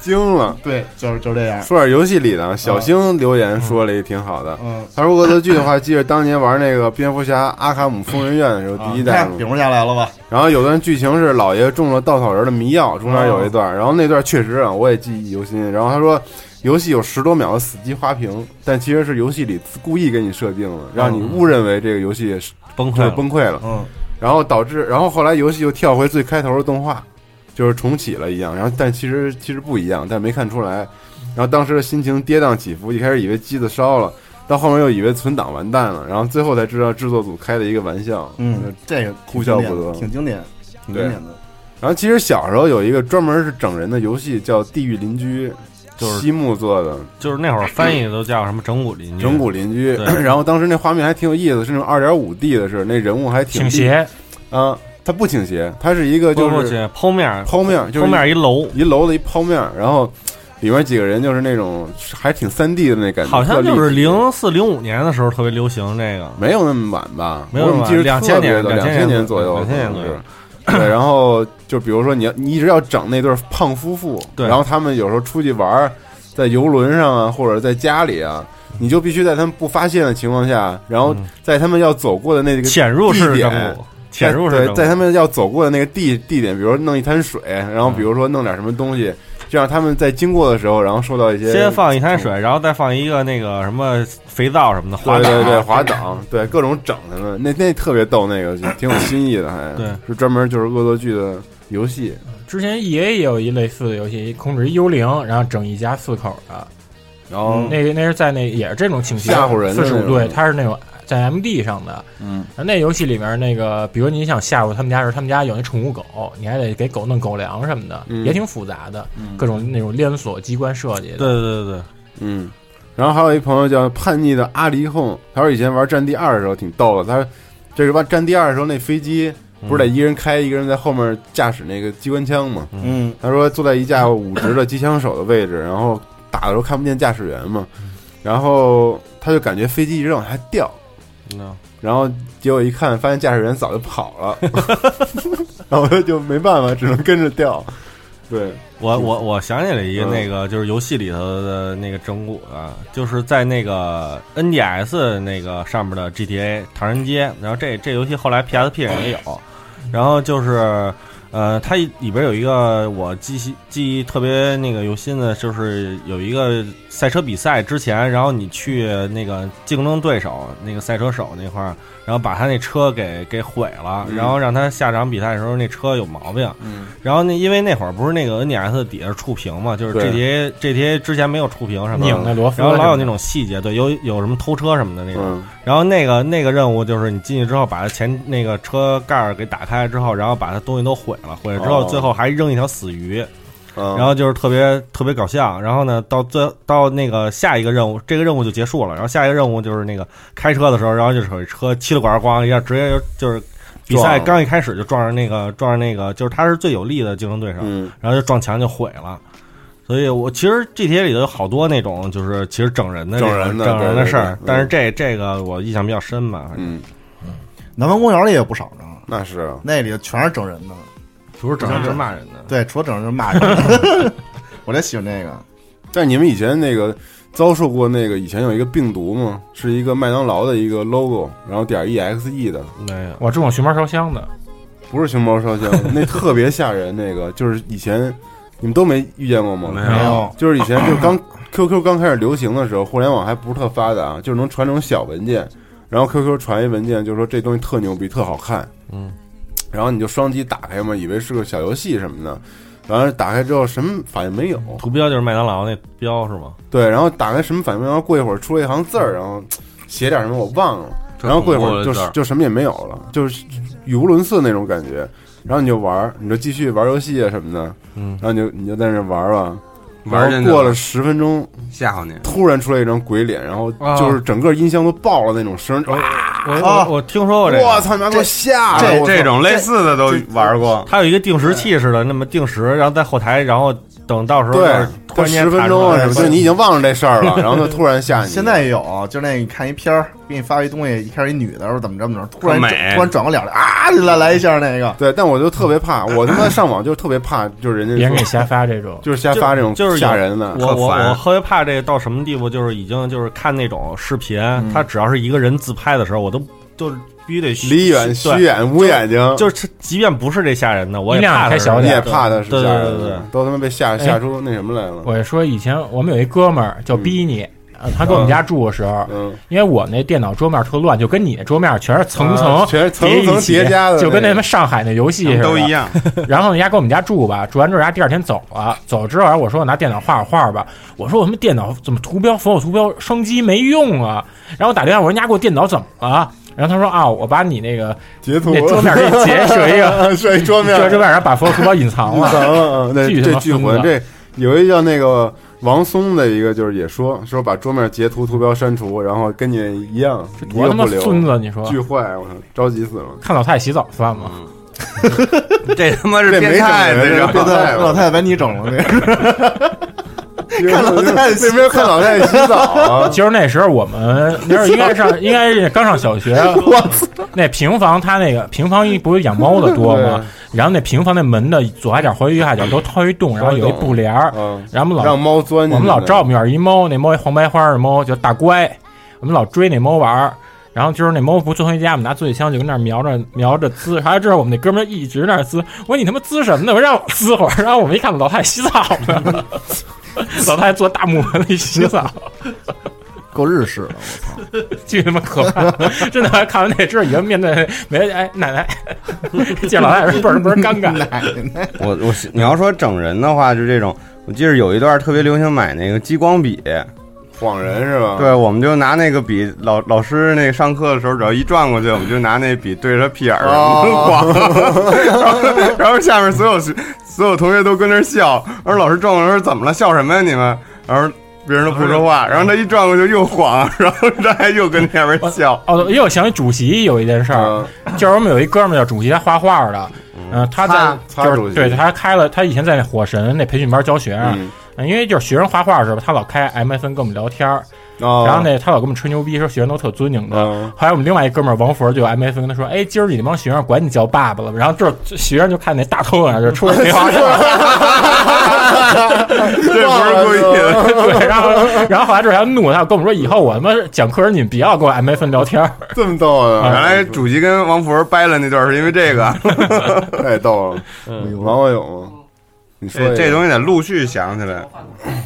惊了。对，就是就这样。说点游戏里的，小星留言说了也挺好的。嗯，他说恶作剧的话，记得当年玩那个蝙蝠侠阿卡姆疯人院的时候，第一代嘛。啊你看蝙蝠侠来了吧？然后有段剧情是老爷中了稻草人的迷药，中间有一段，然后那段确实啊，我也记忆犹新。然后他说，游戏有十多秒的死机花屏，但其实是游戏里故意给你设定的，让你误认为这个游戏崩溃了，崩溃了，嗯，然后导致，然后后来游戏又跳回最开头的动画，就是重启了一样，然后但其实其实不一样，但没看出来。然后当时的心情跌宕起伏，一开始以为机子烧了，到后面又以为存档完蛋了，然后最后才知道制作组开的一个玩笑。嗯，这个哭笑不得挺经典，挺经典的。然后其实小时候有一个专门是整人的游戏叫《地狱邻居》，就是西木做的就是那会儿翻译都叫什么整蛊邻居，整蛊邻居。*clears throat* 然后当时那画面还挺有意思，是那种二点五 D 的是，那人物还挺倾斜，啊，它不倾斜，它是一个就是是剖面，剖面，就是剖面一楼，一楼的一剖面，然后里面几个人就是那种还挺三 D 的那感觉，好像就是零四零五年的时候特别流行这个，没有那么晚吧？没有那么晚两千年的两2000年左右，2000年左右。然后就比如说你要你一直要整那对胖夫妇，对。然后他们有时候出去玩儿，在游轮上啊，或者在家里啊，你就必须在他们不发现的情况下，然后嗯。在他们要走过的那个潜入式潜入式对，在他们要走过的那个地地点，比如说弄一滩水，然后比如说弄点什么东西，这样他们在经过的时候，然后受到一些先放一滩水，然后再放一个那个什么肥皂什么的，滑对对对，滑档，对各种整他们，那那特别逗，那个挺有新意的，还对是专门就是恶作剧的游戏，之前 E A 也有一类似的游戏，控制一幽灵，然后整一家四口的，然后那个那是在那也是这种情节吓唬人的四十五对，他是那种在 M D 上的。嗯，那游戏里面那个，比如你想吓唬他们家时，他们家有那宠物狗，你还得给狗弄狗粮什么的，嗯也挺复杂的，各种那种连锁机关设计的。对对对对，嗯，然后还有一朋友叫叛逆的阿离控，他说以前玩战地二的时候挺逗的，他说这是玩战地二的时候那飞机不是得一个人开，一个人在后面驾驶那个机关枪嘛，嗯，他说坐在一架武直的机枪手的位置，然后打的时候看不见驾驶员嘛，然后他就感觉飞机一直往下掉。嗯然后结果一看，发现驾驶员早就跑了，*laughs* 然后我就没办法，只能跟着掉。对，我我我想起来一个嗯。那个就是游戏里头的那个整蛊啊，就是在那个 NDS 那个上面的 GTA 唐人街，然后这这游戏后来 PSP 上也有，然后就是呃，它里边有一个我记忆记忆特别那个有心的，就是有一个赛车比赛之前，然后你去那个竞争对手那个赛车手那块儿，然后把他那车给给毁了，嗯然后让他下场比赛的时候那车有毛病。嗯然后那因为那会儿不是那个 NDS 底下是触屏嘛，就是 GTA GTA 之前没有触屏什么的，拧的罗夫然后老有那种细节，对，有有什么偷车什么的那种。嗯然后那个那个任务就是你进去之后，把它前那个车盖儿给打开之后，然后把它东西都毁了，毁了之后，哦最后还扔一条死鱼，嗯，然后就是特别特别搞笑。然后呢，到最到那个下一个任务，这个任务就结束了。然后下一个任务就是那个开车的时候，然后就是车七了管咣一下，直接就就是比赛刚一开始就撞上那个撞上那个，就是他是最有力的竞争对手，嗯然后就撞墙就毁了。所以我其实 GTA 里头有好多那种就是其实整人的整人的整人的事儿但是这这个我印象比较深吧，反正嗯，南方公园里也有不少呢，那是啊那里全是整人的。不是整人就是骂人的。对，除了整人就是骂人的。*laughs* 我就喜欢这个。*laughs* 但你们以前那个遭受过那个以前有一个病毒吗？是一个麦当劳的一个 logo，然后点 exe 的，没有，我这种熊猫烧香的，不是熊猫烧香，那特别吓人。那个就是以前你们都没遇见过吗？没没有，就是以前就刚 QQ 刚开始流行的时候，互联网还不是特发达，就是能传这种小文件，然后 QQ 传一文件，就说这东西特牛逼，特好看，嗯，然后你就双击打开嘛，以为是个小游戏什么的，然后打开之后什么反应没有，图标就是麦当劳那标是吗？对，然后打开什么反应没有，然后过一会儿出了一行字儿，然后写点什么我忘了，然后过一会儿就就什么也没有了，就是语无伦次那种感觉。然后你就玩儿，你就继续玩游戏啊什么的，嗯。然后你就你就在那玩儿吧，玩过了十分钟，吓唬你。突然出来一张鬼脸，然后啊就是整个音箱都爆了那种声，哇！我啊我我听说过这个，我操，你妈给我吓这的！这种类似的都玩过，它有一个定时器似的，那么定时，然后在后台，然后等到时候突然间十分钟啊什么，就你已经忘了这事儿了，*laughs* 然后就突然吓你。现在也有，就那你看一片儿，给你发一东西，一开始一女的，说怎么着怎么着，突然转突然转过脸来啊，来来一下那个，对，但我就特别怕，我他妈上网就特别怕，就是人家别人给你瞎发这种。就是瞎发这种就是吓人的，我我我特别怕这个到什么地步，就是已经就是看那种视频，他只要是一个人自拍的时候，我都就是必须得虚离远虚对眼捂眼睛，就是即便不是这吓人的，我也怕他小点你也怕他是对吓人的对对对，都他妈被吓吓出那什么来了。我说以前我们有一哥们儿叫逼你，呃他跟我们家住的时候，嗯，因为我那电脑桌面特乱，就跟你那桌面全是层层啊全是层层叠一叠加的就跟那那个他妈上海那游戏似的都一。样。*laughs* 然后人家跟我们家住吧，住完之后人家第二天走了，走了之后我说我拿电脑画会画吧，我说我他妈电脑怎么图标所有图标双击没用啊？然后我打电话我说人家给我电脑怎么了？然后他说啊，我把你那个截图那桌面给你截 *laughs* 设一个设一桌面，这桌面上把所有图标隐藏了。*laughs* 嗯，*laughs* 那巨他这巨混。妈孙子这有一叫那个王松的一个，就是也说说把桌面截图图标删除，然后跟你一样，一多他妈个不留，孙子！你说巨坏，我操，着急死了。看老太太洗澡算吗？这他妈是这没变态，这老这变态太老太太把你整了，那是 *laughs* 看老太太洗那边看老太太洗澡啊，*laughs* 就是那时候我们那时候应该上，*laughs* 应该是刚上小学。我操！那平房它那个平房一不是养猫的多吗？然后那平房那门的左下角和右下角都掏一洞，然后有一布帘儿。嗯，然后我们老让猫钻进去。我们老照我们院一猫，那猫一黄白花的猫叫大乖，我们老追那猫玩儿。然后就是那猫不钻回家，我们拿作业枪就跟那儿瞄着瞄着滋，还有这我们那哥们儿一直在那儿滋。我说你他妈滋什么呢？我说让我滋会儿。然后我们一看老太太洗澡呢，*laughs* 老太太坐大木盆里洗澡。*laughs* 够日式的，我操！巨他妈可怕！*laughs* 真的看完那之后，以后面对没哎奶奶见老太太倍儿倍儿尴尬。奶奶，我我你要说整人的话，就这种，我记得有一段特别流行买那个激光笔，晃人是吧？对，我们就拿那个笔，老老师那上课的时候，只要一转过去，我们就拿那笔对着他屁眼儿晃，然后下面所有学所有同学都跟那笑，然后老师转过来说怎么了，笑什么呀你们？然后别人都不说话，然后他一转过去又晃，然后他还又跟下面笑。哦，因为我想起主席有一件事儿，就是我们有一哥们儿叫主席，他画画的，嗯，他在就是对他开了，他以前在火神那培训班教学生，因为就是学生画画的时候，他老开 MSN 跟我们聊天儿。哦然后那他老跟我们吹牛逼，说学生都特尊敬他。嗯后来我们另外一哥们儿王佛就有 MSN 跟他说：“哎，今儿你那帮学生管你叫爸爸了。”然后这学生就看那大头影就出来没话，*laughs* 这不是故意的。对，然后然后后来这还怒他，跟我们说以后我他妈讲课时你们不要跟我 MSN 聊天儿。*laughs* 这么逗啊！原来主席跟王佛掰了那段是因为这个，*laughs* 太逗了。王王有吗？你说这这东西得陆续想起来。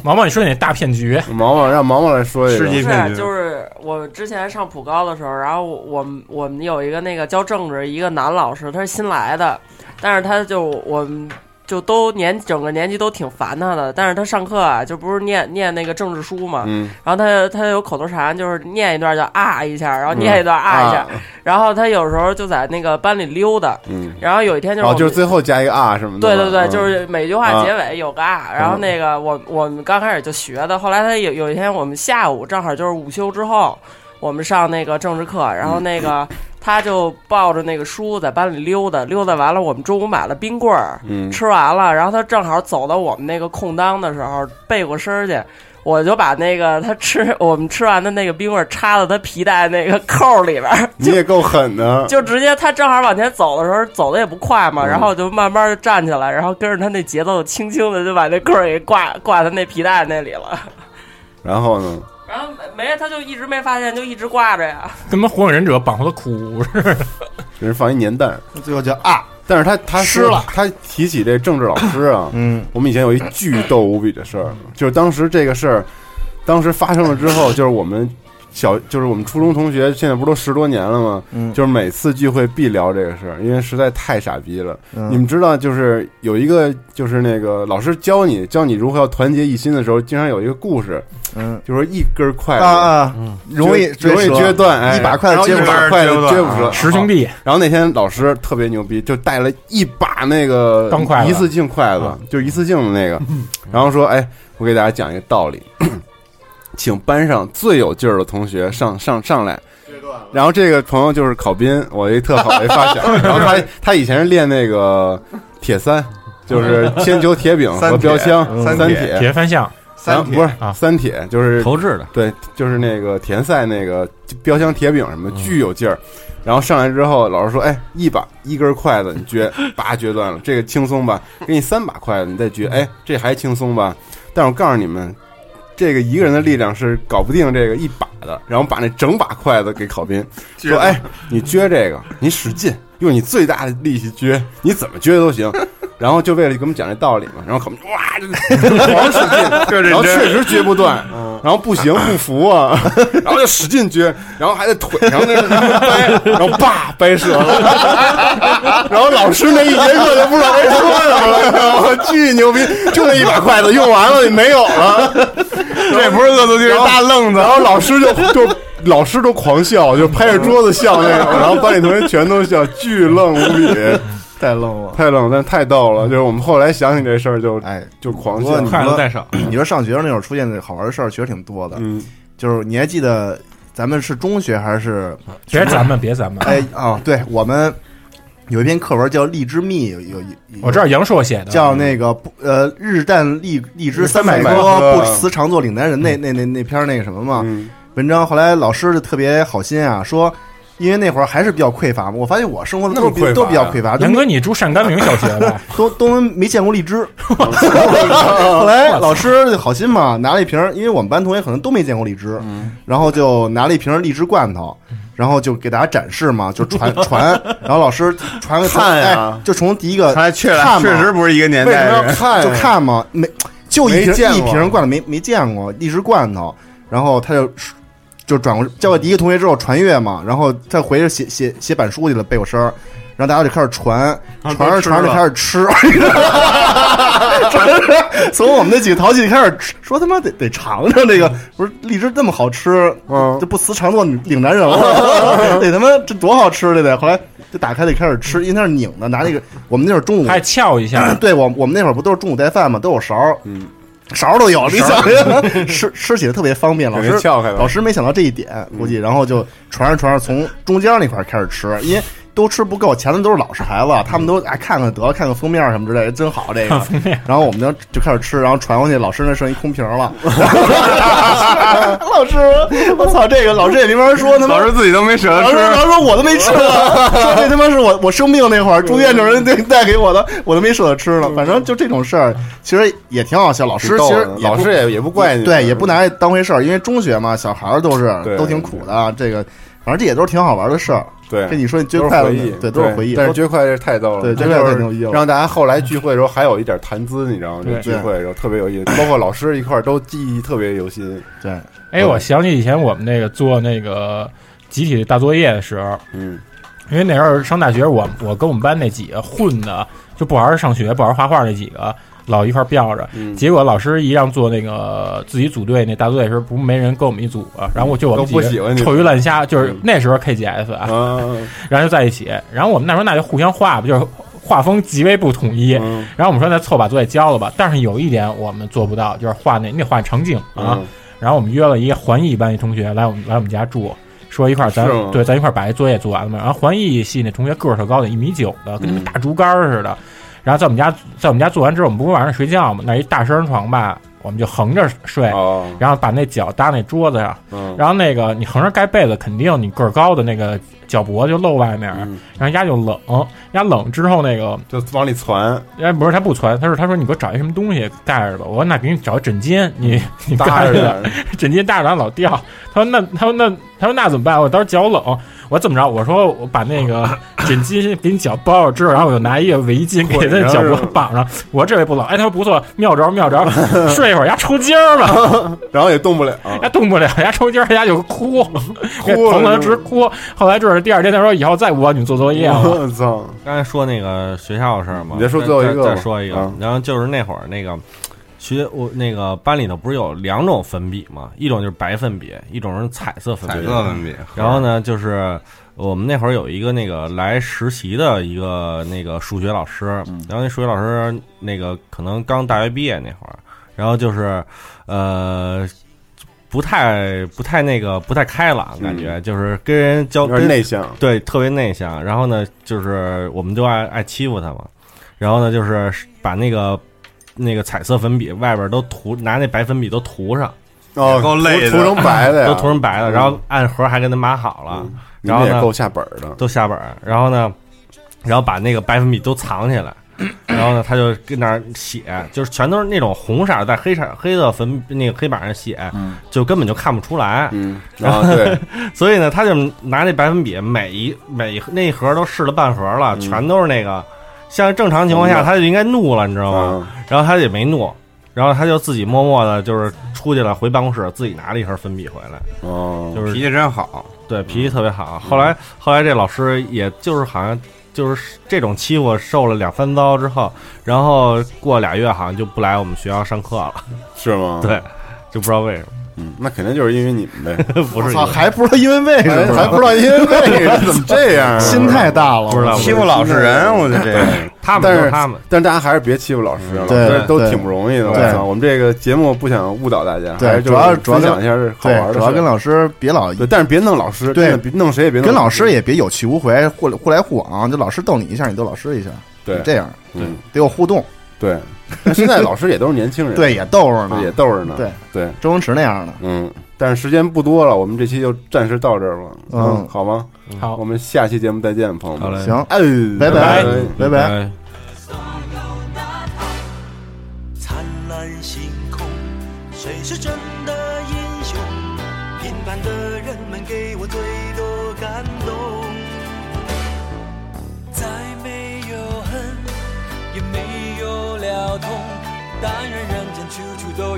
毛毛，你说你那大骗局，毛毛让毛毛来说一下世纪骗局。是，就是我之前上普高的时候，然后我我们我们有一个那个教政治一个男老师，他是新来的，但是他就我们就都年整个年级都挺烦他的，但是他上课啊就不是念念那个政治书嘛，嗯。然后他他有口头禅，就是念一段就啊一下，然后念一段啊一下，啊然后他有时候就在那个班里溜达，嗯，然后有一天就是哦，就是最后加一个啊什么的。对对对，嗯。就是每句话啊结尾有个啊，然后那个我我们刚开始就学的，后来他有有一天我们下午正好就是午休之后，我们上那个政治课，然后那个他就抱着那个书在班里溜达，溜达完了，我们中午买了冰棍儿，嗯吃完了，然后他正好走到我们那个空当的时候背过身儿去。我就把那个他吃我们吃完的那个冰棍儿插到他皮带那个扣儿里边儿，*laughs* 你也够狠的。就直接他正好往前走的时候，走的也不快嘛，嗯然后我就慢慢的站起来，然后跟着他那节奏，轻轻的就把那棍儿给挂挂他那皮带那里了。然后呢？然后没，他就一直没发现，就一直挂着呀。跟他妈火影忍者绑活的哭似的。*laughs* 给人放一年蛋，最后叫啊，但是他他吃了他提起这政治老师啊，嗯，我们以前有一巨逗无比的事儿，就是当时这个事儿，当时发生了之后，就是我们小，就是我们初中同学，现在不都十多年了吗？嗯。就是每次聚会必聊这个事儿，因为实在太傻逼了。嗯。你们知道，就是有一个，就是那个老师教你教你如何要团结一心的时候，经常有一个故事，嗯。就是说一根筷子啊啊，容易容易撅断，哎，一把筷子接不筷子撅不啊。折，十兄弟，然后那天老师特别牛逼，就带了一把那个钢筷子一次性筷子，就一次性的那个，然后说：“哎，我给大家讲一个道理，请班上最有劲儿的同学上上上来。”然后这个朋友就是考斌，我一特好的一发小，*laughs* 然后他他以前是练那个铁三，就是铅球、铁饼和标枪嗯三三铁铁。铁三项，然后不是啊三铁，就是投掷的，对，就是那个田赛那个标枪、铁饼什么，巨有劲儿。然后上来之后，老师说：“哎，一把一根筷子，你撅，叭撅断了，这个轻松吧？给你三把筷子，你再撅，哎，这还轻松吧？但是我告诉你们，这个一个人的力量是搞不定这个一把的。然后把那整把筷子给考斌，说：哎，你撅这个，你使劲，用你最大的力气撅，你怎么撅都行。”然后就为了给我们讲这道理嘛，然后考斌哇 *laughs* 就狂使劲，然后确实撅不断，然后不行不服啊，*laughs* 然后就使劲撅，然后还在腿上那掰，然后叭掰折了，*laughs* 然后老师那一节课就不知道该说什么了？巨牛逼，就那一把筷子用完了，没有了，这不是恶作剧，是大愣子然。后老师就就老师都狂笑，就拍着桌子笑那种，然后班里同学全都笑，巨愣无比，太愣了。太愣，但太逗了。就是我们后来想起这事儿就哎，就狂笑不过你，筷子带上，你说上学那会儿出现的好玩的事儿，确实挺多的。嗯，就是你还记得咱们是中学还是？别咱们，别咱们。哎啊，对我们有一篇课文叫《荔枝蜜》，有有有我知道杨硕写的，叫那个不呃日啖荔荔枝三百300颗，不辞常作岭南人。那那那那篇那个什么嘛嗯文章，后来老师就特别好心啊，说因为那会儿还是比较匮乏嘛，我发现我生活的都都比较匮乏，都杨哥，你住单甘明小学吧？*laughs* 都都没见过荔枝。*laughs* 后来老师就好心嘛，拿了一瓶，因为我们班同学可能都没见过荔枝，然后就拿了一瓶荔枝罐头，然后就给大家展示嘛，就传 *laughs* 传，然后老师传个看呀哎，就从第一个看来确确实不是一个年代的人。看？就看嘛，没就一瓶一瓶罐头没没见过荔枝罐头，然后他就就转过交给第一个同学之后传阅嘛，然后再回去写写写板书去了背过身儿。然后大家就开始传，传着传着就开始吃，*laughs* 从我们那几个淘气开始吃，说他妈得得尝尝这个，不是荔枝这么好吃，嗯这不辞长作岭南人了，*laughs* 得他妈这多好吃的得，后来就打开就开始吃，因为它是拧的，拿那个我们那会儿中午还翘一下，*clears throat* 对我我们那会儿不都是中午带饭嘛，都有勺儿，嗯，勺儿都有，你想 *laughs* 吃吃起来特别方便。老师老师没想到这一点，估计然后就传着传着从中间那块儿开始吃，因为都吃不够，前头都是老实孩子，他们都哎看看得看看封面什么之类的，真好这个。*laughs* 然后我们就就开始吃，然后传过去，老师那剩一空瓶了。*laughs* 老师，我操，这个老师也没法说，他妈老师自己都没舍得老师，吃。老师说我都没吃呢，说这他妈是我我生病那会儿住院的人带带给我的，我都没舍得吃了。反正就这种事儿，其实也挺好笑。老师其实老师也也不怪你，对，也不拿这当回事儿，因为中学嘛，小孩儿都是都挺苦的。这个反正这也都是挺好玩的事儿。对，这你说你最快乐的回忆，对，都是回忆。但是最快是太逗了，对，这绝快太就是牛逼了。让大家后来聚会的时候还有一点谈资，你知道吗？对就聚会的时候特别有意思，*clears throat* 包括老师一块儿都记忆特别犹新。对，哎，我想起以前我们那个做那个集体大作业的时候，嗯，因为那时候上大学，我我跟我们班那几个混的就不好好上学、不好好画画那几个，老一块儿吊着。嗯结果老师一让做那个自己组队那大作业时候，不没人跟我们一组啊，然后我就我们几个臭鱼烂虾，就是那时候 KGS 啊，啊，然后就在一起，然后我们那时候那就互相画吧，就是画风极为不统一。嗯然后我们说那凑把作业交了吧，但是有一点我们做不到，就是画那你得画场景啊。嗯然后我们约了一个环艺班一同学来我们来我们家住，说一块儿咱对咱一块儿把这作业做完了嘛。然后环艺系那同学个儿特高，的一米九的，跟那嗯大竹竿似的。然后在我们家在我们家做完之后，我们不是晚上睡觉嘛，那一大双人床吧，我们就横着睡，哦，然后把那脚搭那桌子上，嗯，然后那个你横着盖被子，肯定你个儿高的那个脚脖就露外面，嗯然后鸭就冷，鸭冷之后那个就往里攒，哎，不是他不攒，他说他说你给我找一什么东西盖着吧。我说那给你找个枕巾，你你搭盖着着点，枕巾搭着它老掉。他说那他说那他说那怎么办？我到时候脚冷。我怎么着？我说我把那个 *coughs* 枕巾给你脚包着之后，然后我就拿一个围巾给他脚脖绑上。我说这回不冷。哎，他说不错，妙招妙招。*laughs* 睡一会儿，丫抽筋儿了，*laughs* 然后也动不了，丫动不了，丫抽筋儿，丫就哭，*laughs* 哭了疼的直哭。后来就是第二天，他说以后再不帮你做作业了。*laughs* 我操，刚才说那个学校的事儿嘛，你再说最后一个再再说一个啊。然后就是那会儿那个学我那个班里头不是有两种粉笔嘛，一种就是白粉笔，一种是彩色粉笔彩笔。色粉笔，然后呢，就是我们那会儿有一个那个来实习的一个那个数学老师，嗯然后那数学老师那个可能刚大学毕业那会儿，然后就是呃。不太不太那个不太开朗，感觉、就是跟人交有点跟内向，对，特别内向。然后呢，就是我们就爱爱欺负他嘛。然后呢，就是把那个那个彩色粉笔外边都涂，拿那白粉笔都涂上，哦，够累的涂涂成白的，都涂成白的，嗯然后按盒还给他码好了，嗯。然后也够下本儿的，都下本儿。然后呢，然后把那个白粉笔都藏起来。然后呢，他就跟那儿写，就是全都是那种红色儿在黑色黑色粉那个黑板上写，嗯就根本就看不出来。嗯，然后对，*laughs* 所以呢，他就拿那白粉笔，每一每一那一盒都试了半盒了，嗯全都是那个。像正常情况下，他就应该怒了，你知道吗？嗯然后他也没怒，然后他就自己默默的，就是出去了，回办公室自己拿了一盒粉笔回来，哦，就是脾气真好。对脾气特别好。后来后来这老师也就是好像就是这种欺负受了两三遭之后，然后过俩月好像就不来我们学校上课了，是吗？对，就不知道为什么，嗯，那肯定就是因为你们呗，*laughs* 不是还不知道因为为什么，还还不知道因为为 *laughs* 什么怎么这样啊，心太大了，不知道欺负老实人，我觉得这个他们但是他们。但是大家还是别欺负老师，老对师都挺不容易的。对我操，我们这个节目不想误导大家，对还是主要是主要讲一下是好玩，的，主要跟老师别老对，但是别弄老师，对别弄谁也别弄跟老师也别有去无回，互互来互往，就老师逗你一下，你逗老师一下，对这样嗯得有互动，对。*laughs* 那现在老师也都是年轻人，对，也逗着呢，也逗着呢，对。对，周星驰那样的，嗯。但是时间不多了，我们这期就暂时到这儿吧。嗯。好吗？好。我们下期节目再见，朋友们。好嘞。行，哎，拜拜。拜拜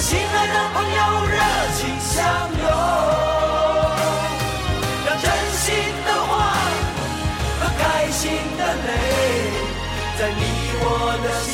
亲，爱的朋友热情相拥，让真心的话和开心的泪，在你我的心。